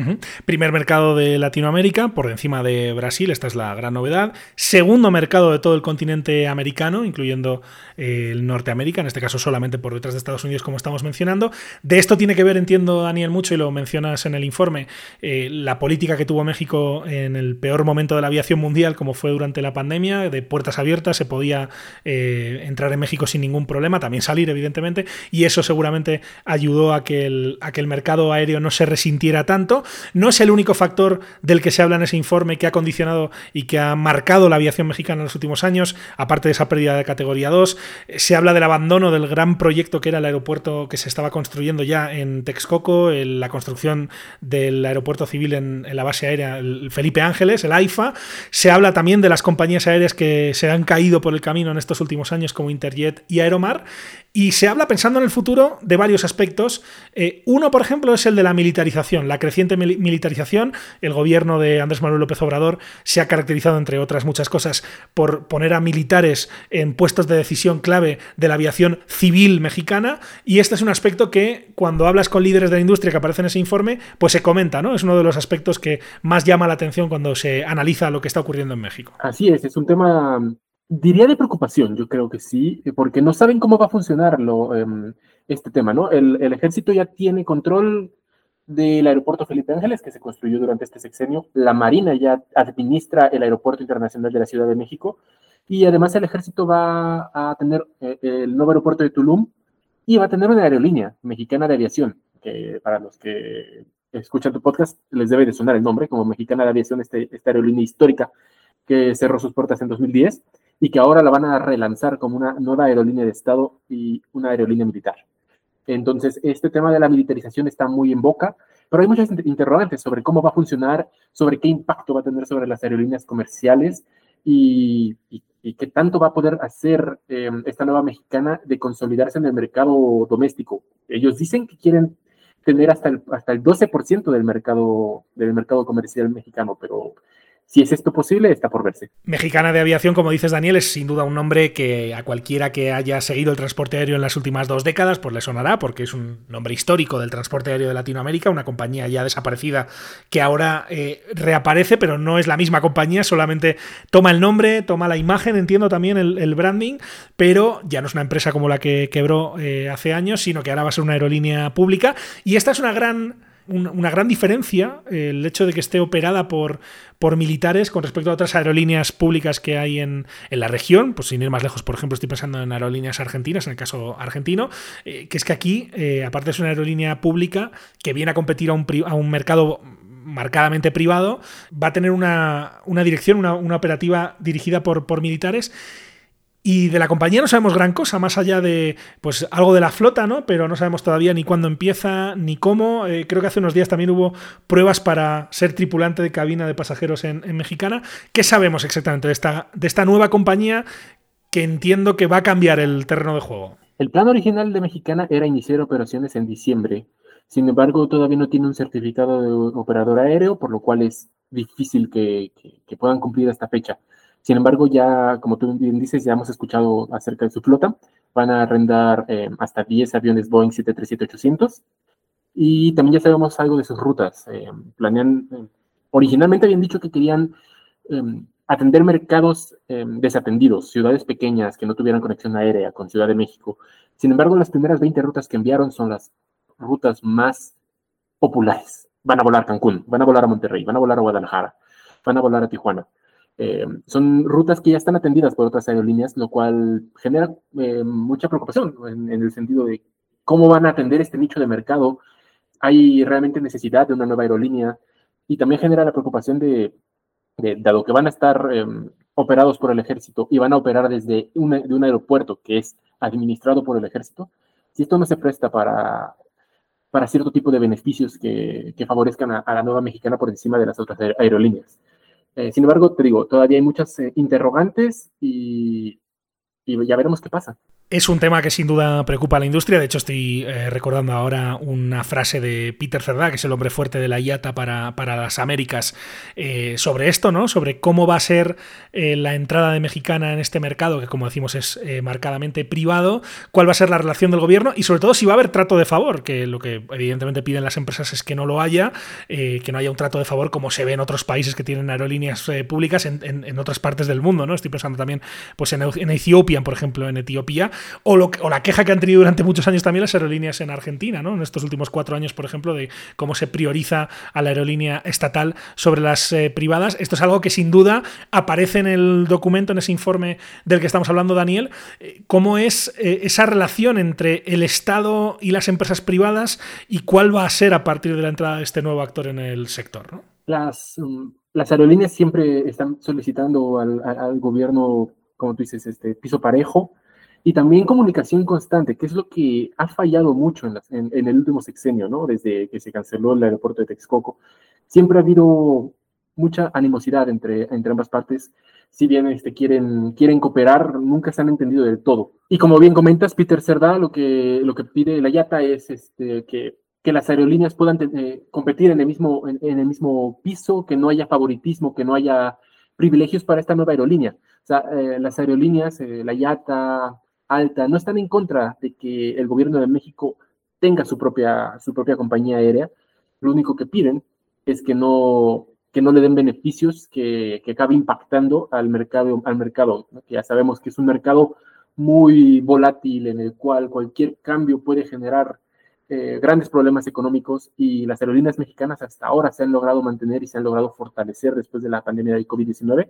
Primer mercado de Latinoamérica, por encima de Brasil, esta es la gran novedad. Segundo mercado de todo el continente americano, incluyendo eh, el Norteamérica, en este caso solamente por detrás de Estados Unidos, como estamos mencionando. De esto tiene que ver, entiendo, Daniel, mucho, y lo mencionas en el informe, eh, la política que tuvo México en el peor momento de la aviación mundial, como fue durante la pandemia, de puertas abiertas, se podía eh, entrar en México sin ningún problema, también salir, evidentemente, y eso seguramente ayudó a que el, a que el mercado aéreo no se resintiera tanto. No es el único factor del que se habla en ese informe que ha condicionado y que ha marcado la aviación mexicana en los últimos años, aparte de esa pérdida de categoría 2. Se habla del abandono del gran proyecto que era el aeropuerto que se estaba construyendo ya en Texcoco, la construcción del aeropuerto civil en, la base aérea el Felipe Ángeles, el AIFA. Se habla también de las compañías aéreas que se han caído por el camino en estos últimos años, como Interjet y Aeromar. Y se habla pensando en el futuro de varios aspectos. Eh, uno, por ejemplo, es el de la militarización, la creciente militarización. El gobierno de Andrés Manuel López Obrador se ha caracterizado, entre otras muchas cosas, por poner a militares en puestos de decisión clave de la aviación civil mexicana. Y este es un aspecto que, cuando hablas con líderes de la industria que aparecen en ese informe, pues se comenta, ¿no? Es uno de los aspectos que más llama la atención cuando se analiza lo que está ocurriendo en México. Así es, es un tema Diría de preocupación, yo creo que sí, porque no saben cómo va a funcionar em, este tema, ¿no? El, ejército ya tiene control del aeropuerto Felipe Ángeles, que se construyó durante este sexenio. La Marina ya administra el aeropuerto internacional de la Ciudad de México. Y además el ejército va a tener eh, el nuevo aeropuerto de Tulum y va a tener una aerolínea mexicana de aviación, que para los que escuchan tu podcast les debe de sonar el nombre, como Mexicana de Aviación, este, esta aerolínea histórica que cerró sus puertas en 2010 y que ahora la van a relanzar como una nueva aerolínea de Estado y una aerolínea militar. Entonces, este tema de la militarización está muy en boca, pero hay muchas interrogantes sobre cómo va a funcionar, sobre qué impacto va a tener sobre las aerolíneas comerciales y, qué tanto va a poder hacer em, esta nueva mexicana de consolidarse en el mercado doméstico. Ellos dicen que quieren tener hasta el, hasta el 12% del mercado, del mercado comercial mexicano, pero si es esto posible, está por verse. Mexicana de Aviación, como dices Daniel, es sin duda un nombre que a cualquiera que haya seguido el transporte aéreo en las últimas dos décadas, pues le sonará, porque es un nombre histórico del transporte aéreo de Latinoamérica, una compañía ya desaparecida que ahora eh, reaparece, pero no es la misma compañía, solamente toma el nombre, toma la imagen, entiendo también el, branding, pero ya no es una empresa como la que quebró eh, hace años, sino que ahora va a ser una aerolínea pública. Y esta es una gran una gran diferencia el hecho de que esté operada por, por militares con respecto a otras aerolíneas públicas que hay en, la región, pues sin ir más lejos, por ejemplo, estoy pensando en aerolíneas argentinas, en el caso argentino, eh, que es que aquí, eh, aparte es una aerolínea pública que viene a competir a un, a un mercado marcadamente privado, va a tener una, dirección, una, una operativa dirigida por, por militares y de la compañía no sabemos gran cosa, más allá de pues algo de la flota, ¿no? Pero no sabemos todavía ni cuándo empieza, ni cómo. Eh, creo que hace unos días también hubo pruebas para ser tripulante de cabina de pasajeros en, Mexicana. ¿Qué sabemos exactamente de esta, de esta nueva compañía que entiendo que va a cambiar el terreno de juego? El plan original de Mexicana era iniciar operaciones en diciembre. Sin embargo, todavía no tiene un certificado de operador aéreo, por lo cual es difícil que puedan cumplir esta fecha. Sin embargo, ya, como tú bien dices, ya hemos escuchado acerca de su flota. Van a arrendar eh, hasta 10 aviones Boeing 737-800 y también ya sabemos algo de sus rutas. Eh, planean, eh, originalmente habían dicho que querían atender mercados desatendidos, ciudades pequeñas que no tuvieran conexión aérea con Ciudad de México. Sin embargo, las primeras 20 rutas que enviaron son las rutas más populares. Van a volar Cancún, van a volar a Monterrey, van a volar a Guadalajara, van a volar a Tijuana. Eh, son rutas que ya están atendidas por otras aerolíneas, lo cual genera eh, mucha preocupación en, el sentido de cómo van a atender este nicho de mercado. Hay realmente necesidad de una nueva aerolínea y también genera la preocupación de, dado que van a estar em, operados por el ejército y van a operar desde un, aeropuerto que es administrado por el ejército, si esto no se presta para cierto tipo de beneficios que, favorezcan a, la nueva mexicana por encima de las otras aerolíneas. Eh, sin embargo, te digo, todavía hay muchas eh, interrogantes y, y ya veremos qué pasa. Es un tema que sin duda preocupa a la industria. De hecho, estoy eh, recordando ahora una frase de Peter Cerdá, que es el hombre fuerte de la IATA para, las Américas, eh, sobre esto, ¿no? Sobre cómo va a ser eh, la entrada de Mexicana en este mercado, que como decimos es marcadamente privado, cuál va a ser la relación del gobierno y sobre todo si va a haber trato de favor, que lo que evidentemente piden las empresas es que no lo haya, que no haya un trato de favor como se ve en otros países que tienen aerolíneas públicas en, otras partes del mundo, ¿no? Estoy pensando también pues, en, en Etiopía, por ejemplo, en Etiopía o, la queja que han tenido durante muchos años también las aerolíneas en Argentina, ¿no? En estos últimos cuatro años, por ejemplo, de cómo se prioriza a la aerolínea estatal sobre las eh, privadas. Esto es algo que sin duda aparece en el documento, en ese informe del que estamos hablando, Daniel. Eh, ¿Cómo es eh, esa relación entre el Estado y las empresas privadas y cuál va a ser a partir de la entrada de este nuevo actor en el sector? ¿no? Las, um, las aerolíneas siempre están solicitando al, al, gobierno, como tú dices, este piso parejo y también comunicación constante, que es lo que ha fallado mucho en, las, en, en, el último sexenio, ¿no? Desde que se canceló el aeropuerto de Texcoco. Siempre ha habido mucha animosidad entre, entre ambas partes. Si bien este, quieren, quieren cooperar, nunca se han entendido del todo. Y como bien comentas, Peter Cerda, lo que, lo que pide la IATA es este, que que las aerolíneas puedan eh, competir en el, mismo, en, en, el mismo piso, que no haya favoritismo, que no haya privilegios para esta nueva aerolínea. O sea, eh, las aerolíneas, eh, la IATA, Alta, no están en contra de que el gobierno de México tenga su propia, su propia compañía aérea. Lo único que piden es que no, que no le den beneficios que, que acabe impactando al mercado, al mercado que ya sabemos que es un mercado muy volátil en el cual cualquier cambio puede generar eh, grandes problemas económicos y las aerolíneas mexicanas hasta ahora se han logrado mantener y se han logrado fortalecer después de la pandemia del COVID-19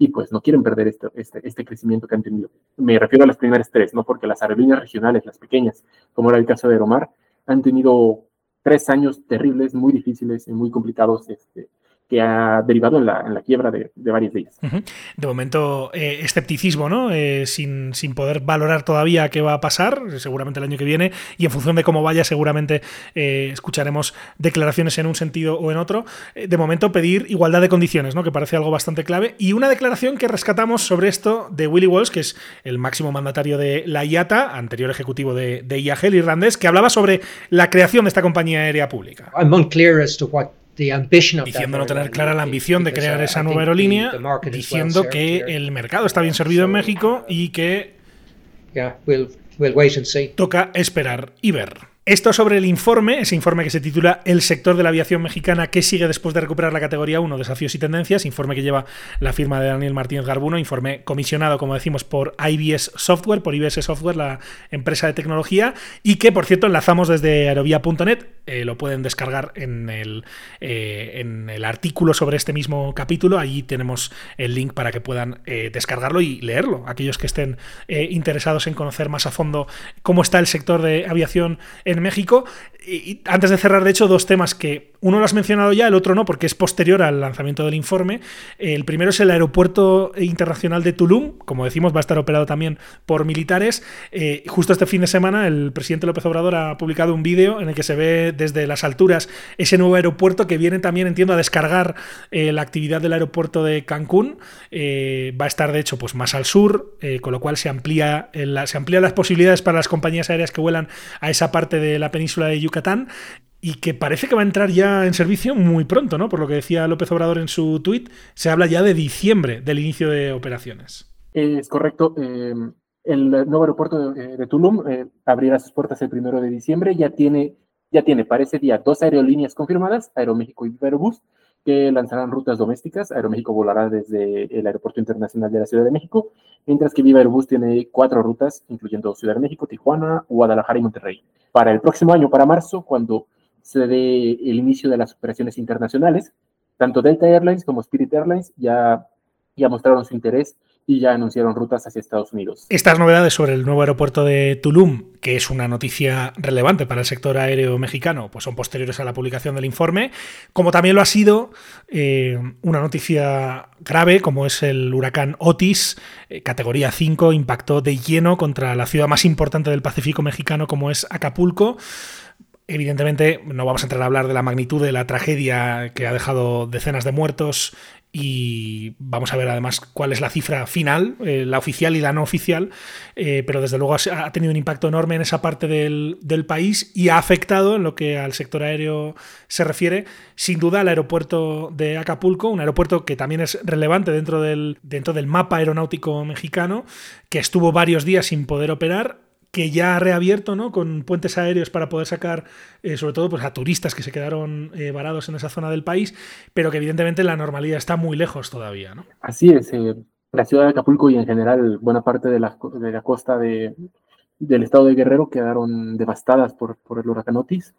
y pues no quieren perder este, este, este, crecimiento que han tenido. Me refiero a las primeras tres, ¿no? Porque las aerolíneas regionales, las pequeñas, como era el caso de Aeromar, han tenido tres años terribles, muy difíciles y muy complicados este, que ha derivado en la, en la quiebra de, de, varias de ellas. Uh -huh. De momento, eh, escepticismo, ¿no? Eh, sin, sin, poder valorar todavía qué va a pasar, seguramente el año que viene, y en función de cómo vaya, seguramente eh, escucharemos declaraciones en un sentido o en otro. Eh, de momento, pedir igualdad de condiciones, ¿no? Que parece algo bastante clave. Y una declaración que rescatamos sobre esto de Willy Walsh, que es el máximo mandatario de la IATA, anterior ejecutivo de, de IAG, el irlandés, que hablaba sobre la creación de esta compañía aérea pública. I'm unclear as to what diciendo no tener clara la ambición de crear esa nueva aerolínea, diciendo que el mercado está bien servido en México y que toca esperar y ver. Esto sobre el informe, ese informe que se titula El sector de la aviación mexicana que sigue después de recuperar la categoría 1, desafíos y tendencias, informe que lleva la firma de Daniel Martínez Garbuno, informe comisionado, como decimos, por IBS Software, por IBS Software, la empresa de tecnología, y que, por cierto, enlazamos desde aerovía.net, eh, lo pueden descargar en el, eh, en el artículo sobre este mismo capítulo, allí tenemos el link para que puedan eh, descargarlo y leerlo, aquellos que estén interesados en conocer más a fondo cómo está el sector de aviación en México. Y antes de cerrar, de hecho, dos temas que uno lo has mencionado ya, el otro no, porque es posterior al lanzamiento del informe. El primero es el aeropuerto internacional de Tulum, como decimos, va a estar operado también por militares. Justo este fin de semana, el presidente López Obrador ha publicado un vídeo en el que se ve desde las alturas ese nuevo aeropuerto que viene también, entiendo, a descargar eh, la actividad del aeropuerto de Cancún. Eh, va a estar, de hecho, pues más al sur, con lo cual se amplía, se amplían las posibilidades para las compañías aéreas que vuelan a esa parte de la península de Yucatán y que parece que va a entrar ya en servicio muy pronto, ¿no? Por lo que decía López Obrador en su tuit, se habla ya de diciembre del inicio de operaciones. Es correcto. Eh, el nuevo aeropuerto de, Tulum eh, abrirá sus puertas el primero de diciembre. Ya tiene, ya tiene para ese día dos aerolíneas confirmadas, Aeroméxico y Aerobús, que lanzarán rutas domésticas. Aeroméxico volará desde el Aeropuerto Internacional de la Ciudad de México, mientras que Viva Aerobús tiene cuatro rutas, incluyendo Ciudad de México, Tijuana, Guadalajara y Monterrey. Para el próximo año, para marzo, cuando se dé el inicio de las operaciones internacionales, tanto Delta Airlines como Spirit Airlines ya, ya mostraron su interés y ya anunciaron rutas hacia Estados Unidos. Estas novedades sobre el nuevo aeropuerto de Tulum, que es una noticia relevante para el sector aéreo mexicano, pues son posteriores a la publicación del informe, como también lo ha sido eh, una noticia grave, como es el huracán Otis, eh, categoría 5, impactó de lleno contra la ciudad más importante del Pacífico mexicano, como es Acapulco. Evidentemente, no vamos a entrar a hablar de la magnitud de la tragedia que ha dejado decenas de muertos y vamos a ver además cuál es la cifra final, eh, la oficial y la no oficial, eh, pero desde luego ha tenido un impacto enorme en esa parte del, del, país y ha afectado en lo que al sector aéreo se refiere, sin duda al aeropuerto de Acapulco, un aeropuerto que también es relevante dentro del, dentro del mapa aeronáutico mexicano, que estuvo varios días sin poder operar que ya ha reabierto, ¿no? Con puentes aéreos para poder sacar, eh, sobre todo, pues a turistas que se quedaron eh, varados en esa zona del país, pero que evidentemente la normalidad está muy lejos todavía, ¿no? Así es. Eh, la ciudad de Acapulco y en general buena parte de la, costa de, del estado de Guerrero quedaron devastadas por, el huracán Otis.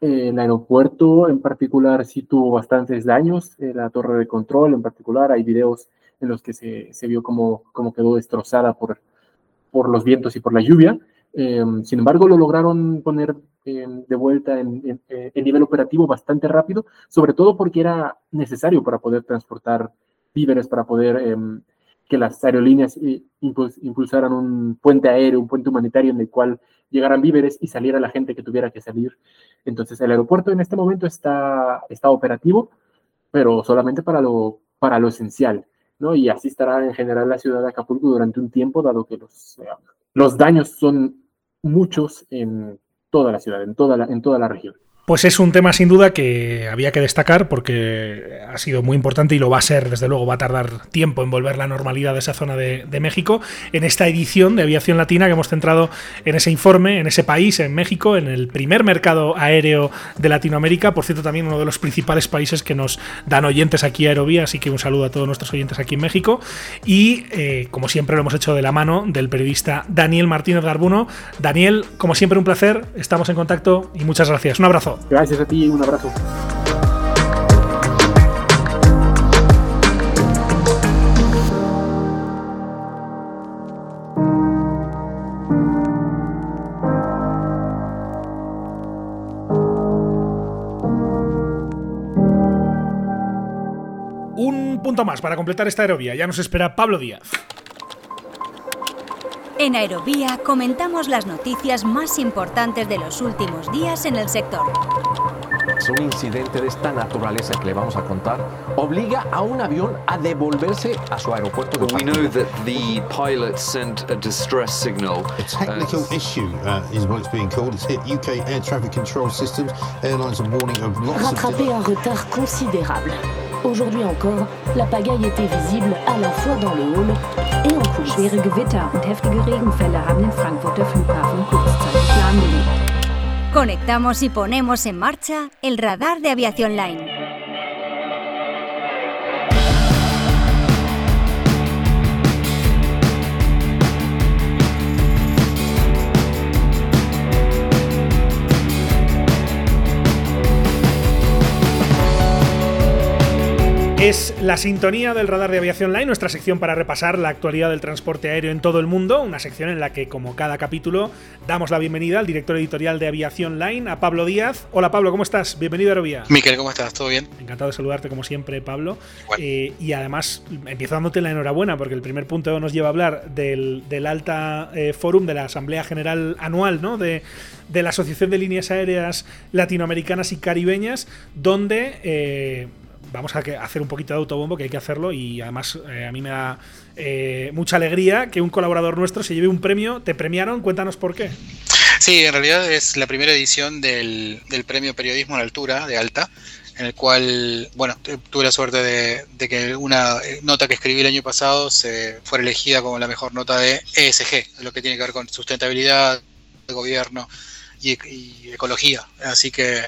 El aeropuerto en particular sí tuvo bastantes daños, la torre de control en particular, hay videos en los que se, vio como quedó destrozada por, por los vientos y por la lluvia. Em, sin embargo, lo lograron poner em, de vuelta en, en, nivel operativo bastante rápido, sobre todo porque era necesario para poder transportar víveres, para poder que las aerolíneas eh, impulsaran un puente aéreo, un puente humanitario en el cual llegaran víveres y saliera la gente que tuviera que salir. Entonces, el aeropuerto en este momento está, está operativo, pero solamente para lo, para lo esencial. ¿No? Y así estará en general la ciudad de Acapulco durante un tiempo, dado que los, eh, los daños son muchos en toda la ciudad, en toda la, en toda la región. Pues es un tema sin duda que había que destacar porque ha sido muy importante y lo va a ser, desde luego, va a tardar tiempo en volver la normalidad de esa zona de, México. En esta edición de Aviación Latina que hemos centrado en ese informe, en ese país, en México, en el primer mercado aéreo de Latinoamérica, por cierto, también uno de los principales países que nos dan oyentes aquí a Aerovía, así que un saludo a todos nuestros oyentes aquí en México. Y eh, como siempre lo hemos hecho de la mano del periodista Daniel Martínez Garbuno. Daniel, como siempre, un placer, estamos en contacto y muchas gracias. Un abrazo. Gracias a ti y un abrazo. Un punto más para completar esta aerovía. Ya nos espera Pablo Díaz. En Aerovía comentamos las noticias más importantes de los últimos días en el sector. Un incidente de esta naturaleza que le vamos a contar obliga a un avión a devolverse a su aeropuerto de We know that the pilot sent a distress signal. A technical issue uh, is what it's being called. It's hit UK air traffic control systems. Airlines are warning of lots un retard considérable. Aujourd'hui encore, la pagaille était visible à la fois dans le hall et en coulisses. Schwere Gewitter und heftige Regenfälle haben den Frankfurter Flughafen kurzzeitig lahmgelegt. Conectamos y ponemos en marcha el radar de aviación line. Es la sintonía del radar de aviación line, nuestra sección para repasar la actualidad del transporte aéreo en todo el mundo, una sección en la que, como cada capítulo, damos la bienvenida al director editorial de Aviación Line, a Pablo Díaz. Hola Pablo, ¿cómo estás? Bienvenido a Aerovía. Miquel, ¿cómo estás? ¿Todo bien? Encantado de saludarte como siempre, Pablo. Eh, y además, empiezo dándote la enhorabuena, porque el primer punto nos lleva a hablar del, Alta eh, Forum, de la Asamblea General Anual, ¿no? De, de la Asociación de Líneas Aéreas Latinoamericanas y Caribeñas, donde eh, vamos a hacer un poquito de autobombo, que hay que hacerlo, y además eh, a mí me da eh, mucha alegría que un colaborador nuestro se lleve un premio. ¿Te premiaron? Cuéntanos por qué. Sí, en realidad es la primera edición del, premio Periodismo a la Altura de Alta, en el cual, bueno, tuve la suerte de, que una nota que escribí el año pasado se fuera elegida como la mejor nota de ESG, lo que tiene que ver con sustentabilidad, gobierno y, ecología. Así que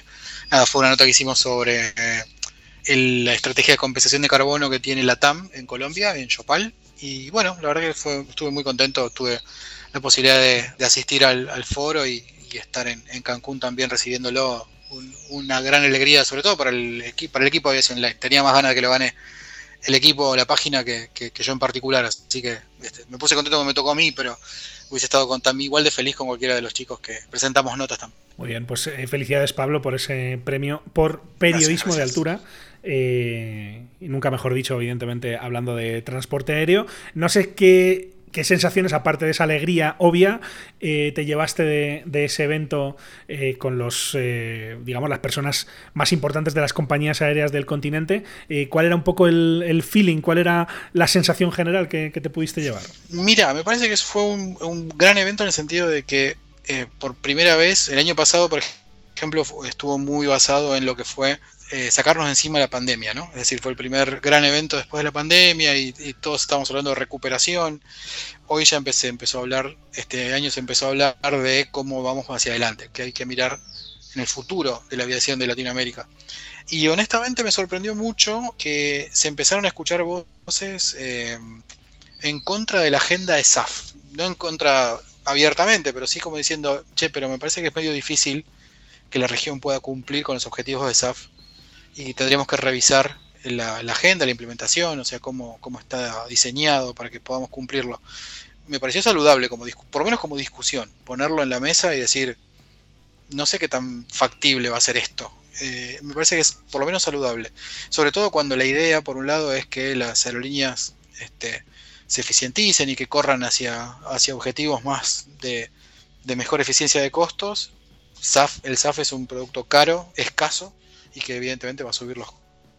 nada, fue una nota que hicimos sobre la estrategia de compensación de carbono que tiene la TAM en Colombia, en Chopal. Y bueno, la verdad que fue, estuve muy contento, tuve la posibilidad de, asistir al, foro y, estar en, Cancún también recibiéndolo. una gran alegría, sobre todo para el, para el equipo de Aviación. Tenía más ganas de que lo gane el equipo la página que, yo en particular. Así que este, me puse contento que me tocó a mí, pero hubiese estado con, también igual de feliz con cualquiera de los chicos que presentamos notas también. Muy bien, pues eh, felicidades Pablo por ese premio por periodismo de altura. Eh, y nunca mejor dicho, evidentemente, hablando de transporte aéreo. No sé qué, sensaciones, aparte de esa alegría obvia, eh, te llevaste de, ese evento eh, con los, digamos, las personas más importantes de las compañías aéreas del continente. ¿Cuál era un poco el, feeling? ¿Cuál era la sensación general que, te pudiste llevar? Mira, me parece que fue un gran evento en el sentido de que por primera vez, el año pasado, por ejemplo, estuvo muy basado en lo que fue eh, sacarnos encima la pandemia, ¿no? Es decir, fue el primer gran evento después de la pandemia y, todos estamos hablando de recuperación. Hoy ya empecé, empezó a hablar, este año se empezó a hablar de cómo vamos hacia adelante, que hay que mirar en el futuro de la aviación de Latinoamérica. Y honestamente me sorprendió mucho que se empezaron a escuchar voces eh, en contra de la agenda de SAF, no en contra abiertamente, pero sí como diciendo, che, pero me parece que es medio difícil que la región pueda cumplir con los objetivos de SAF y tendríamos que revisar la, agenda, la implementación, o sea, cómo, cómo está diseñado para que podamos cumplirlo. Me pareció saludable, como por lo menos como discusión, ponerlo en la mesa y decir, no sé qué tan factible va a ser esto. Eh, me parece que es por lo menos saludable. Sobre todo cuando la idea, por un lado, es que las aerolíneas este, se eficienticen y que corran hacia, hacia objetivos más de, de mejor eficiencia de costos. El SAF es un producto caro, escaso y que evidentemente va a subir los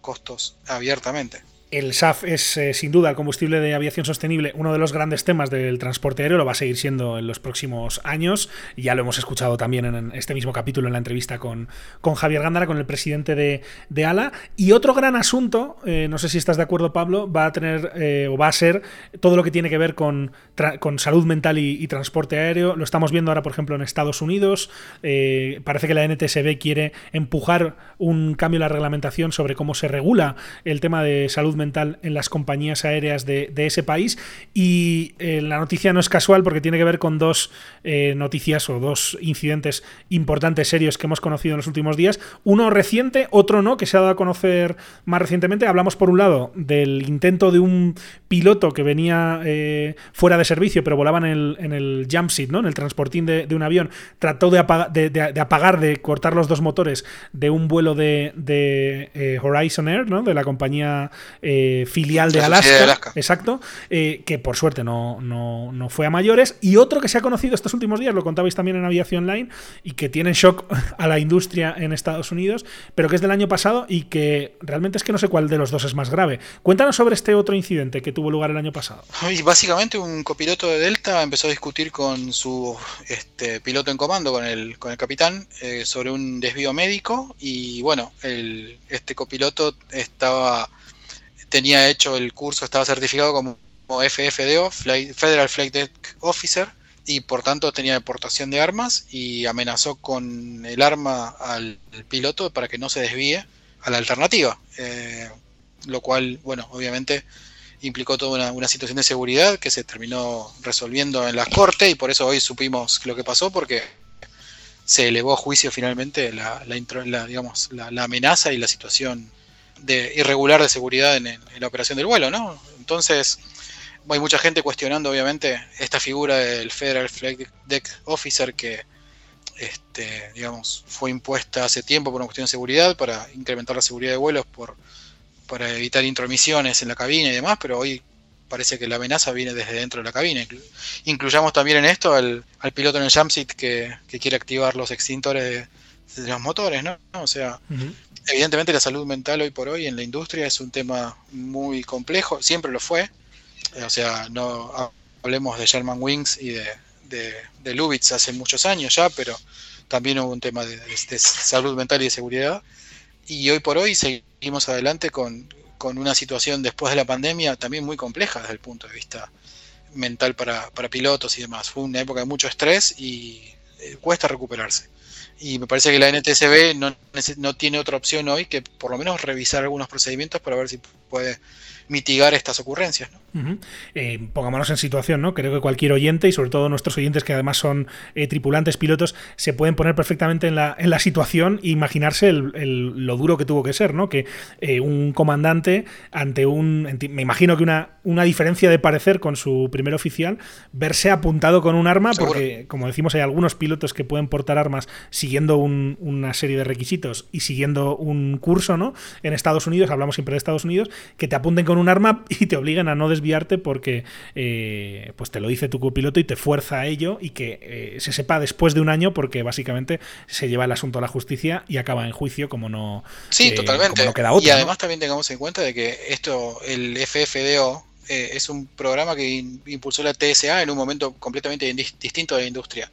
costos abiertamente. El SAF es eh, sin duda el combustible de aviación sostenible, uno de los grandes temas del transporte aéreo, lo va a seguir siendo en los próximos años. Ya lo hemos escuchado también en este mismo capítulo en la entrevista con, con Javier Gándara, con el presidente de, de ALA. Y otro gran asunto, eh, no sé si estás de acuerdo Pablo, va a tener eh, o va a ser todo lo que tiene que ver con, con salud mental y, transporte aéreo. Lo estamos viendo ahora, por ejemplo, en Estados Unidos. parece que la NTSB quiere empujar un cambio en la reglamentación sobre cómo se regula el tema de salud mental en las compañías aéreas de, ese país. Y eh, la noticia no es casual porque tiene que ver con dos eh, noticias o dos incidentes importantes, serios que hemos conocido en los últimos días. Uno reciente, otro no, que se ha dado a conocer más recientemente. Hablamos por un lado del intento de un piloto que venía eh, fuera de servicio, pero volaba en el, en ¿no? en el transportín de, un avión. Trató de, de, apagar, de cortar los dos motores de un vuelo de, Horizon Air, ¿no? de la compañía eh, filial de Alaska, exacto, eh, que por suerte no, no, fue a mayores, y otro que se ha conocido estos últimos días, lo contabais también en Aviación Line, y que tiene shock a la industria en Estados Unidos, pero que es del año pasado y que realmente es que no sé cuál de los dos es más grave. Cuéntanos sobre este otro incidente que tuvo lugar el año pasado. Y básicamente un copiloto de Delta empezó a discutir con su este, piloto en comando, con el, con el capitán, eh, sobre un desvío médico y bueno, el, este copiloto estaba tenía hecho el curso, estaba certificado como FFDO, Federal Flight Deck Officer, y por tanto tenía deportación de armas y amenazó con el arma al, piloto para que no se desvíe a la alternativa. Eh, lo cual, bueno, obviamente implicó toda una, situación de seguridad que se terminó resolviendo en la corte y por eso hoy supimos lo que pasó porque se elevó a juicio finalmente la, digamos, la amenaza y la situación de irregular de seguridad en, la operación del vuelo, ¿no? Entonces, hay mucha gente cuestionando, obviamente, esta figura del Federal Flight Deck Officer que, este, digamos, fue impuesta hace tiempo por una cuestión de seguridad, para incrementar la seguridad de vuelos, por, para evitar intromisiones en la cabina y demás, pero hoy parece que la amenaza viene desde dentro de la cabina. Incluyamos también en esto al, piloto en el jumpseat que, que quiere activar los extintores de, los motores, ¿no? O sea, evidentemente la salud mental hoy por hoy en la industria es un tema muy complejo, siempre lo fue. O sea, no hablemos de Sherman Wings y de, de, Lubitz hace muchos años ya, pero también hubo un tema de, salud mental y de seguridad. Y hoy por hoy seguimos adelante con, con, una situación después de la pandemia también muy compleja desde el punto de vista mental para, para pilotos y demás. Fue una época de mucho estrés y eh, cuesta recuperarse y me parece que la NTSB no, no tiene otra opción hoy que por lo menos revisar algunos procedimientos para ver si puede mitigar estas ocurrencias. Eh, pongámonos en situación, ¿no? Creo que cualquier oyente y sobre todo nuestros oyentes que además son eh, tripulantes, pilotos, se pueden poner perfectamente en la, en la situación e imaginarse lo duro que tuvo que ser, ¿no? Que eh, un comandante ante un, me imagino que una, una diferencia de parecer con su primer oficial, verse apuntado con un arma, porque como decimos hay algunos pilotos que pueden portar armas siguiendo una serie de requisitos y siguiendo un curso, ¿no? En Estados Unidos, hablamos siempre de Estados Unidos, que te apunten con un arma y te obliguen a no desviarte porque eh, pues te lo dice tu copiloto y te fuerza a ello y que eh, se sepa después de un año porque básicamente se lleva el asunto a la justicia y acaba en juicio como no, sí, eh, totalmente. queda y además también tengamos en cuenta de que esto, el FFDO, es un programa que impulsó la TSA en un momento completamente distinto de la industria.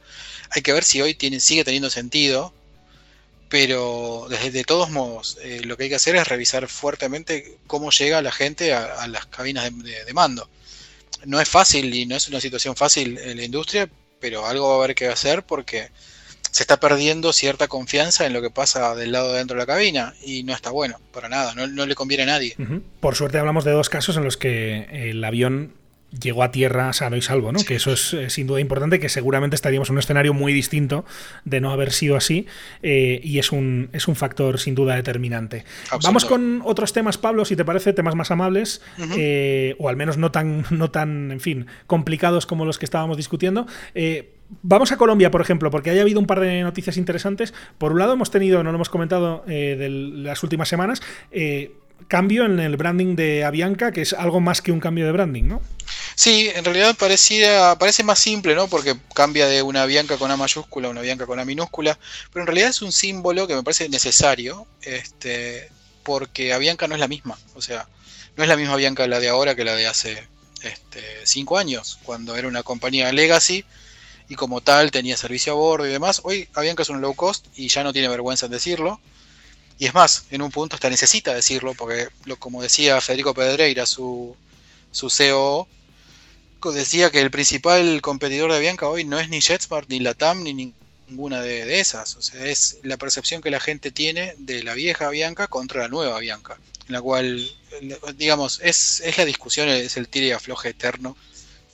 Hay que ver si hoy tiene, sigue teniendo sentido pero desde de todos modos eh, lo que hay que hacer es revisar fuertemente cómo llega la gente a, las cabinas de, mando. No es fácil y no es una situación fácil en la industria, pero algo va a haber que hacer porque se está perdiendo cierta confianza en lo que pasa del lado de dentro de la cabina y no está bueno, para nada, no, le conviene a nadie. Por suerte hablamos de dos casos en los que el avión llegó a tierra sano y salvo, ¿no? Que eso es eh, sin duda importante, que seguramente estaríamos en un escenario muy distinto de no haber sido así, eh, y es un, es un factor sin duda determinante. Vamos con otros temas, Pablo, si te parece, temas más amables, eh, o al menos no tan, no tan, en fin, complicados como los que estábamos discutiendo. Vamos a Colombia, por ejemplo, porque haya habido un par de noticias interesantes. Por un lado, hemos tenido, no lo hemos comentado de las últimas semanas, cambio en el branding de Avianca, que es algo más que un cambio de branding, ¿no? Sí, en realidad parece más simple, ¿no? Porque cambia de una Bianca con A mayúscula a una Bianca con A minúscula, pero en realidad es un símbolo que me parece necesario, este, porque Avianca no es la misma, o sea, no es la misma Bianca la de ahora que la de hace este, cinco años, cuando era una compañía legacy y como tal tenía servicio a bordo y demás. Hoy Avianca es un low cost y ya no tiene vergüenza en decirlo. Y es más, en un punto hasta necesita decirlo, porque lo, como decía Federico Pedreira, su, su CEO, decía que el principal competidor de Avianca hoy no es ni JetSmart, ni Latam, ni ninguna de, esas. O sea, es la percepción que la gente tiene de la vieja Avianca contra la nueva Avianca. En la cual, digamos, es, es la discusión, es el tire y afloje eterno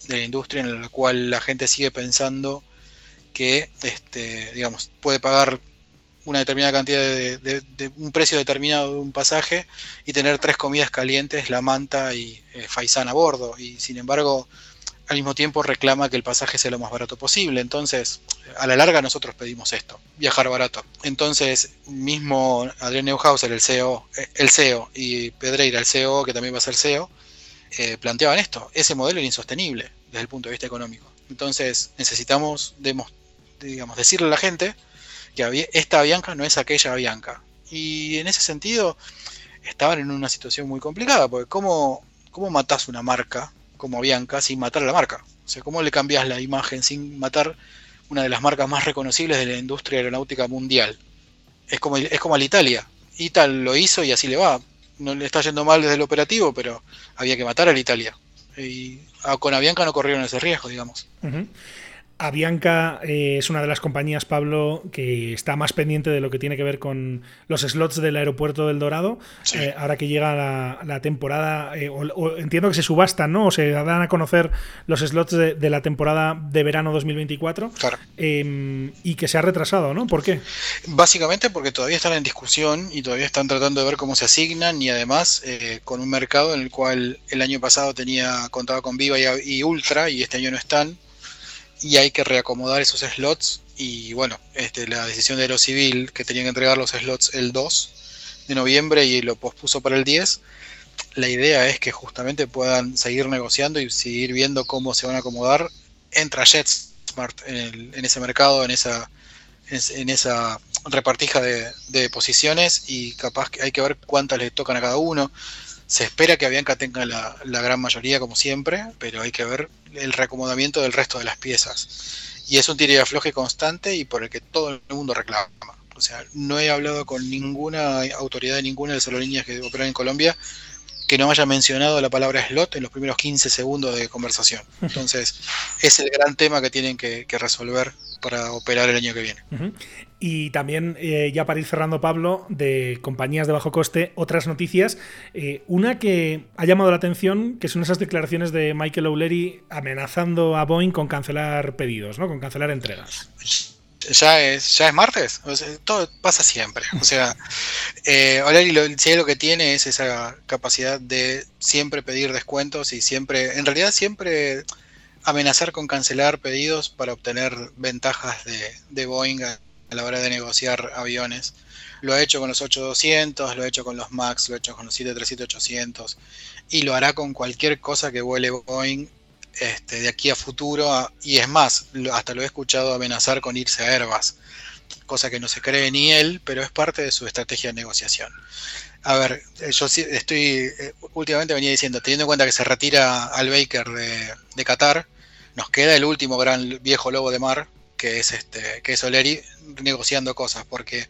de la industria en la cual la gente sigue pensando que, este, digamos, puede pagar una determinada cantidad de, un precio determinado de un pasaje y tener tres comidas calientes, la manta y eh, faisán a bordo. Y sin embargo, al mismo tiempo reclama que el pasaje sea lo más barato posible. Entonces, a la larga nosotros pedimos esto, viajar barato. Entonces, mismo Adrián Neuhauser, el CEO, eh, el CEO y Pedreira, el CEO, que también va a ser CEO, eh, planteaban esto. Ese modelo era insostenible desde el punto de vista económico. Entonces, necesitamos digamos, decirle a la gente que esta Bianca no es aquella Bianca. Y en ese sentido, estaban en una situación muy complicada, porque ¿cómo, cómo matás una marca como Bianca sin matar a la marca. O sea, ¿cómo le cambias la imagen sin matar una de las marcas más reconocibles de la industria aeronáutica mundial? Es como, es como Italia. Ital lo hizo y así le va. No le está yendo mal desde el operativo, pero había que matar a Italia. Y con Avianca no corrieron ese riesgo, digamos. Avianca eh, es una de las compañías, Pablo, que está más pendiente de lo que tiene que ver con los slots del aeropuerto del Dorado. Eh, ahora que llega la, temporada, eh, entiendo que se subastan, ¿no? O se dan a conocer los slots de, la temporada de verano 2024. Claro. Em, y que se ha retrasado, ¿no? ¿Por qué? Básicamente porque todavía están en discusión y todavía están tratando de ver cómo se asignan y además con un mercado en el cual el año pasado tenía contado con Viva y Ultra y este año no están y hay que reacomodar esos slots y bueno, este, la decisión de Aerocivil que tenían que entregar los slots el 2 de noviembre y lo pospuso para el 10, la idea es que justamente puedan seguir negociando y seguir viendo cómo se van a acomodar. Entra JetSmart en, en ese mercado, en esa, en, esa repartija de, de, posiciones y capaz que hay que ver cuántas le tocan a cada uno. Se espera que Avianca tenga la, la gran mayoría como siempre, pero hay que ver el reacomodamiento del resto de las piezas. Y es un tiro y afloje constante y por el que todo el mundo reclama. O sea, no he hablado con ninguna autoridad de ninguna de las aerolíneas que operan en Colombia que no haya mencionado la palabra slot en los primeros 15 segundos de conversación. Entonces, es el gran tema que tienen que, resolver para operar el año que viene. Y también, eh, ya para ir cerrando, Pablo, de compañías de bajo coste, otras noticias. Eh, una que ha llamado la atención, que son esas declaraciones de Michael O'Leary amenazando a Boeing con cancelar pedidos, ¿no? con cancelar entregas. Ya es, ya es martes, todo pasa siempre. O sea, eh, O'Leary lo, lo que tiene es esa capacidad de siempre pedir descuentos y siempre, en realidad siempre amenazar con cancelar pedidos para obtener ventajas de, de Boeing la hora de negociar aviones. Lo ha hecho con los 8200, lo ha hecho con los MAX, lo ha hecho con los 737-800 y lo hará con cualquier cosa que vuele Boeing este, de aquí a futuro. Y es más, hasta lo he escuchado amenazar con irse a Airbus, cosa que no se cree ni él, pero es parte de su estrategia de negociación. A ver, eh, yo estoy, eh, últimamente venía diciendo, teniendo en cuenta que se retira al Baker de Qatar, nos queda el último gran viejo lobo de mar, que es este, que es O'Leary negociando cosas, porque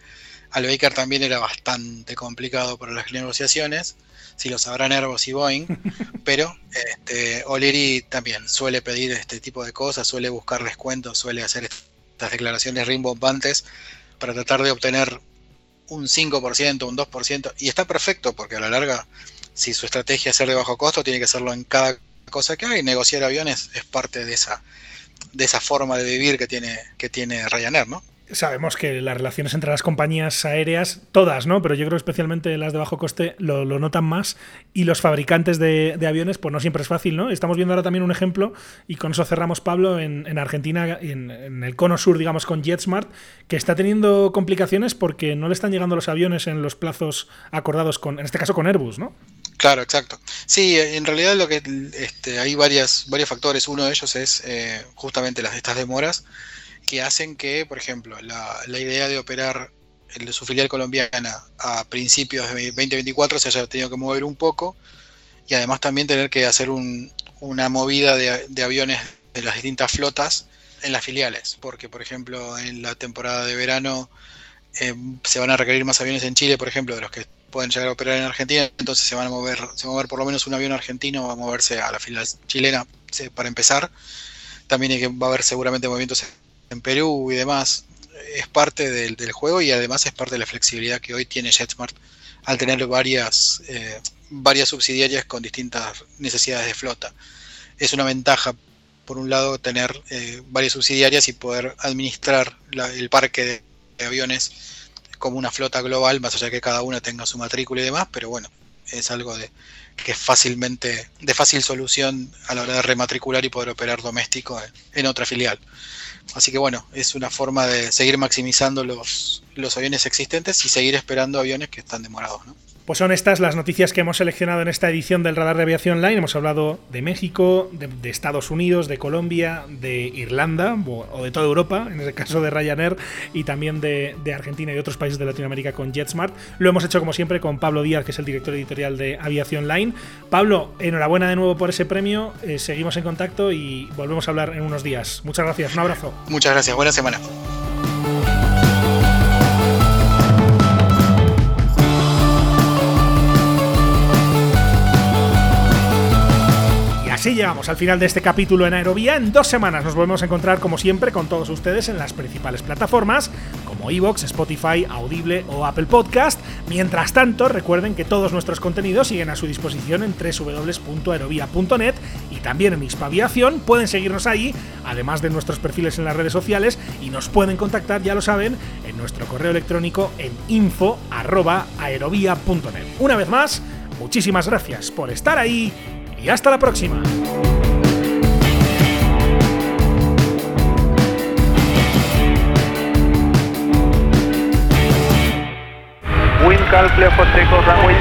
al Baker también era bastante complicado para las negociaciones, si lo sabrán Airbus y Boeing, pero este, O'Leary también suele pedir este tipo de cosas, suele buscar descuentos, suele hacer estas declaraciones rimbombantes para tratar de obtener un 5%, un 2%, y está perfecto porque a la larga, si su estrategia es ser de bajo costo, tiene que hacerlo en cada cosa que hay. Negociar aviones es parte de esa, de esa forma de vivir que tiene, que tiene Ryanair, ¿no? sabemos que las relaciones entre las compañías aéreas, todas, ¿no? Pero yo creo que especialmente las de bajo coste lo, notan más y los fabricantes de, aviones, pues no siempre es fácil, ¿no? Estamos viendo ahora también un ejemplo y con eso cerramos, Pablo, en, Argentina, en, en, el cono sur, digamos, con JetSmart, que está teniendo complicaciones porque no le están llegando los aviones en los plazos acordados con, en este caso, con Airbus, ¿no? Claro, exacto. Sí, en realidad lo que este, hay varias, varios factores. Uno de ellos es eh, justamente las estas demoras que hacen que, por ejemplo, la, idea de operar el de su filial colombiana a principios de 2024 se haya tenido que mover un poco y además también tener que hacer una movida de, aviones de las distintas flotas en las filiales, porque por ejemplo en la temporada de verano eh, se van a requerir más aviones en Chile, por ejemplo, de los que pueden llegar a operar en Argentina, entonces se van a mover, se va a mover por lo menos un avión argentino, va a moverse a la filial chilena para empezar. También va a haber seguramente movimientos en Perú y demás, es parte del, juego y además es parte de la flexibilidad que hoy tiene JetSmart al tener varias, eh, varias subsidiarias con distintas necesidades de flota. Es una ventaja, por un lado, tener eh, varias subsidiarias y poder administrar el parque de, aviones como una flota global, más allá de que cada una tenga su matrícula y demás, pero bueno, es algo de que es fácilmente de fácil solución a la hora de rematricular y poder operar doméstico en otra filial. Así que bueno, es una forma de seguir maximizando los, los aviones existentes y seguir esperando aviones que están demorados. ¿no? Pues son estas las noticias que hemos seleccionado en esta edición del Radar de Aviación Online. Hemos hablado de México, de, Estados Unidos, de Colombia, de Irlanda o, de toda Europa, en el caso de Ryanair, y también de, Argentina y otros países de Latinoamérica con JetSmart. Lo hemos hecho como siempre con Pablo Díaz, que es el director editorial de Aviación Online. Pablo, enhorabuena de nuevo por ese premio. Eh, seguimos en contacto y volvemos a hablar en unos días. Muchas gracias, un abrazo. Muchas gracias, buena semana. Así llegamos al final de este capítulo en Aerovía. En dos semanas nos volvemos a encontrar, como siempre, con todos ustedes en las principales plataformas como Evox, Spotify, Audible o Apple Podcast. Mientras tanto, recuerden que todos nuestros contenidos siguen a su disposición en www.aerovía.net y también en Hispaviación. Pueden seguirnos ahí, además de nuestros perfiles en las redes sociales, y nos pueden contactar, ya lo saben, en nuestro correo electrónico en info.aerovía.net. Una vez más, muchísimas gracias por estar ahí y hasta la próxima. Wind calm, clear for takeoff, runway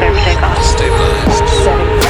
36.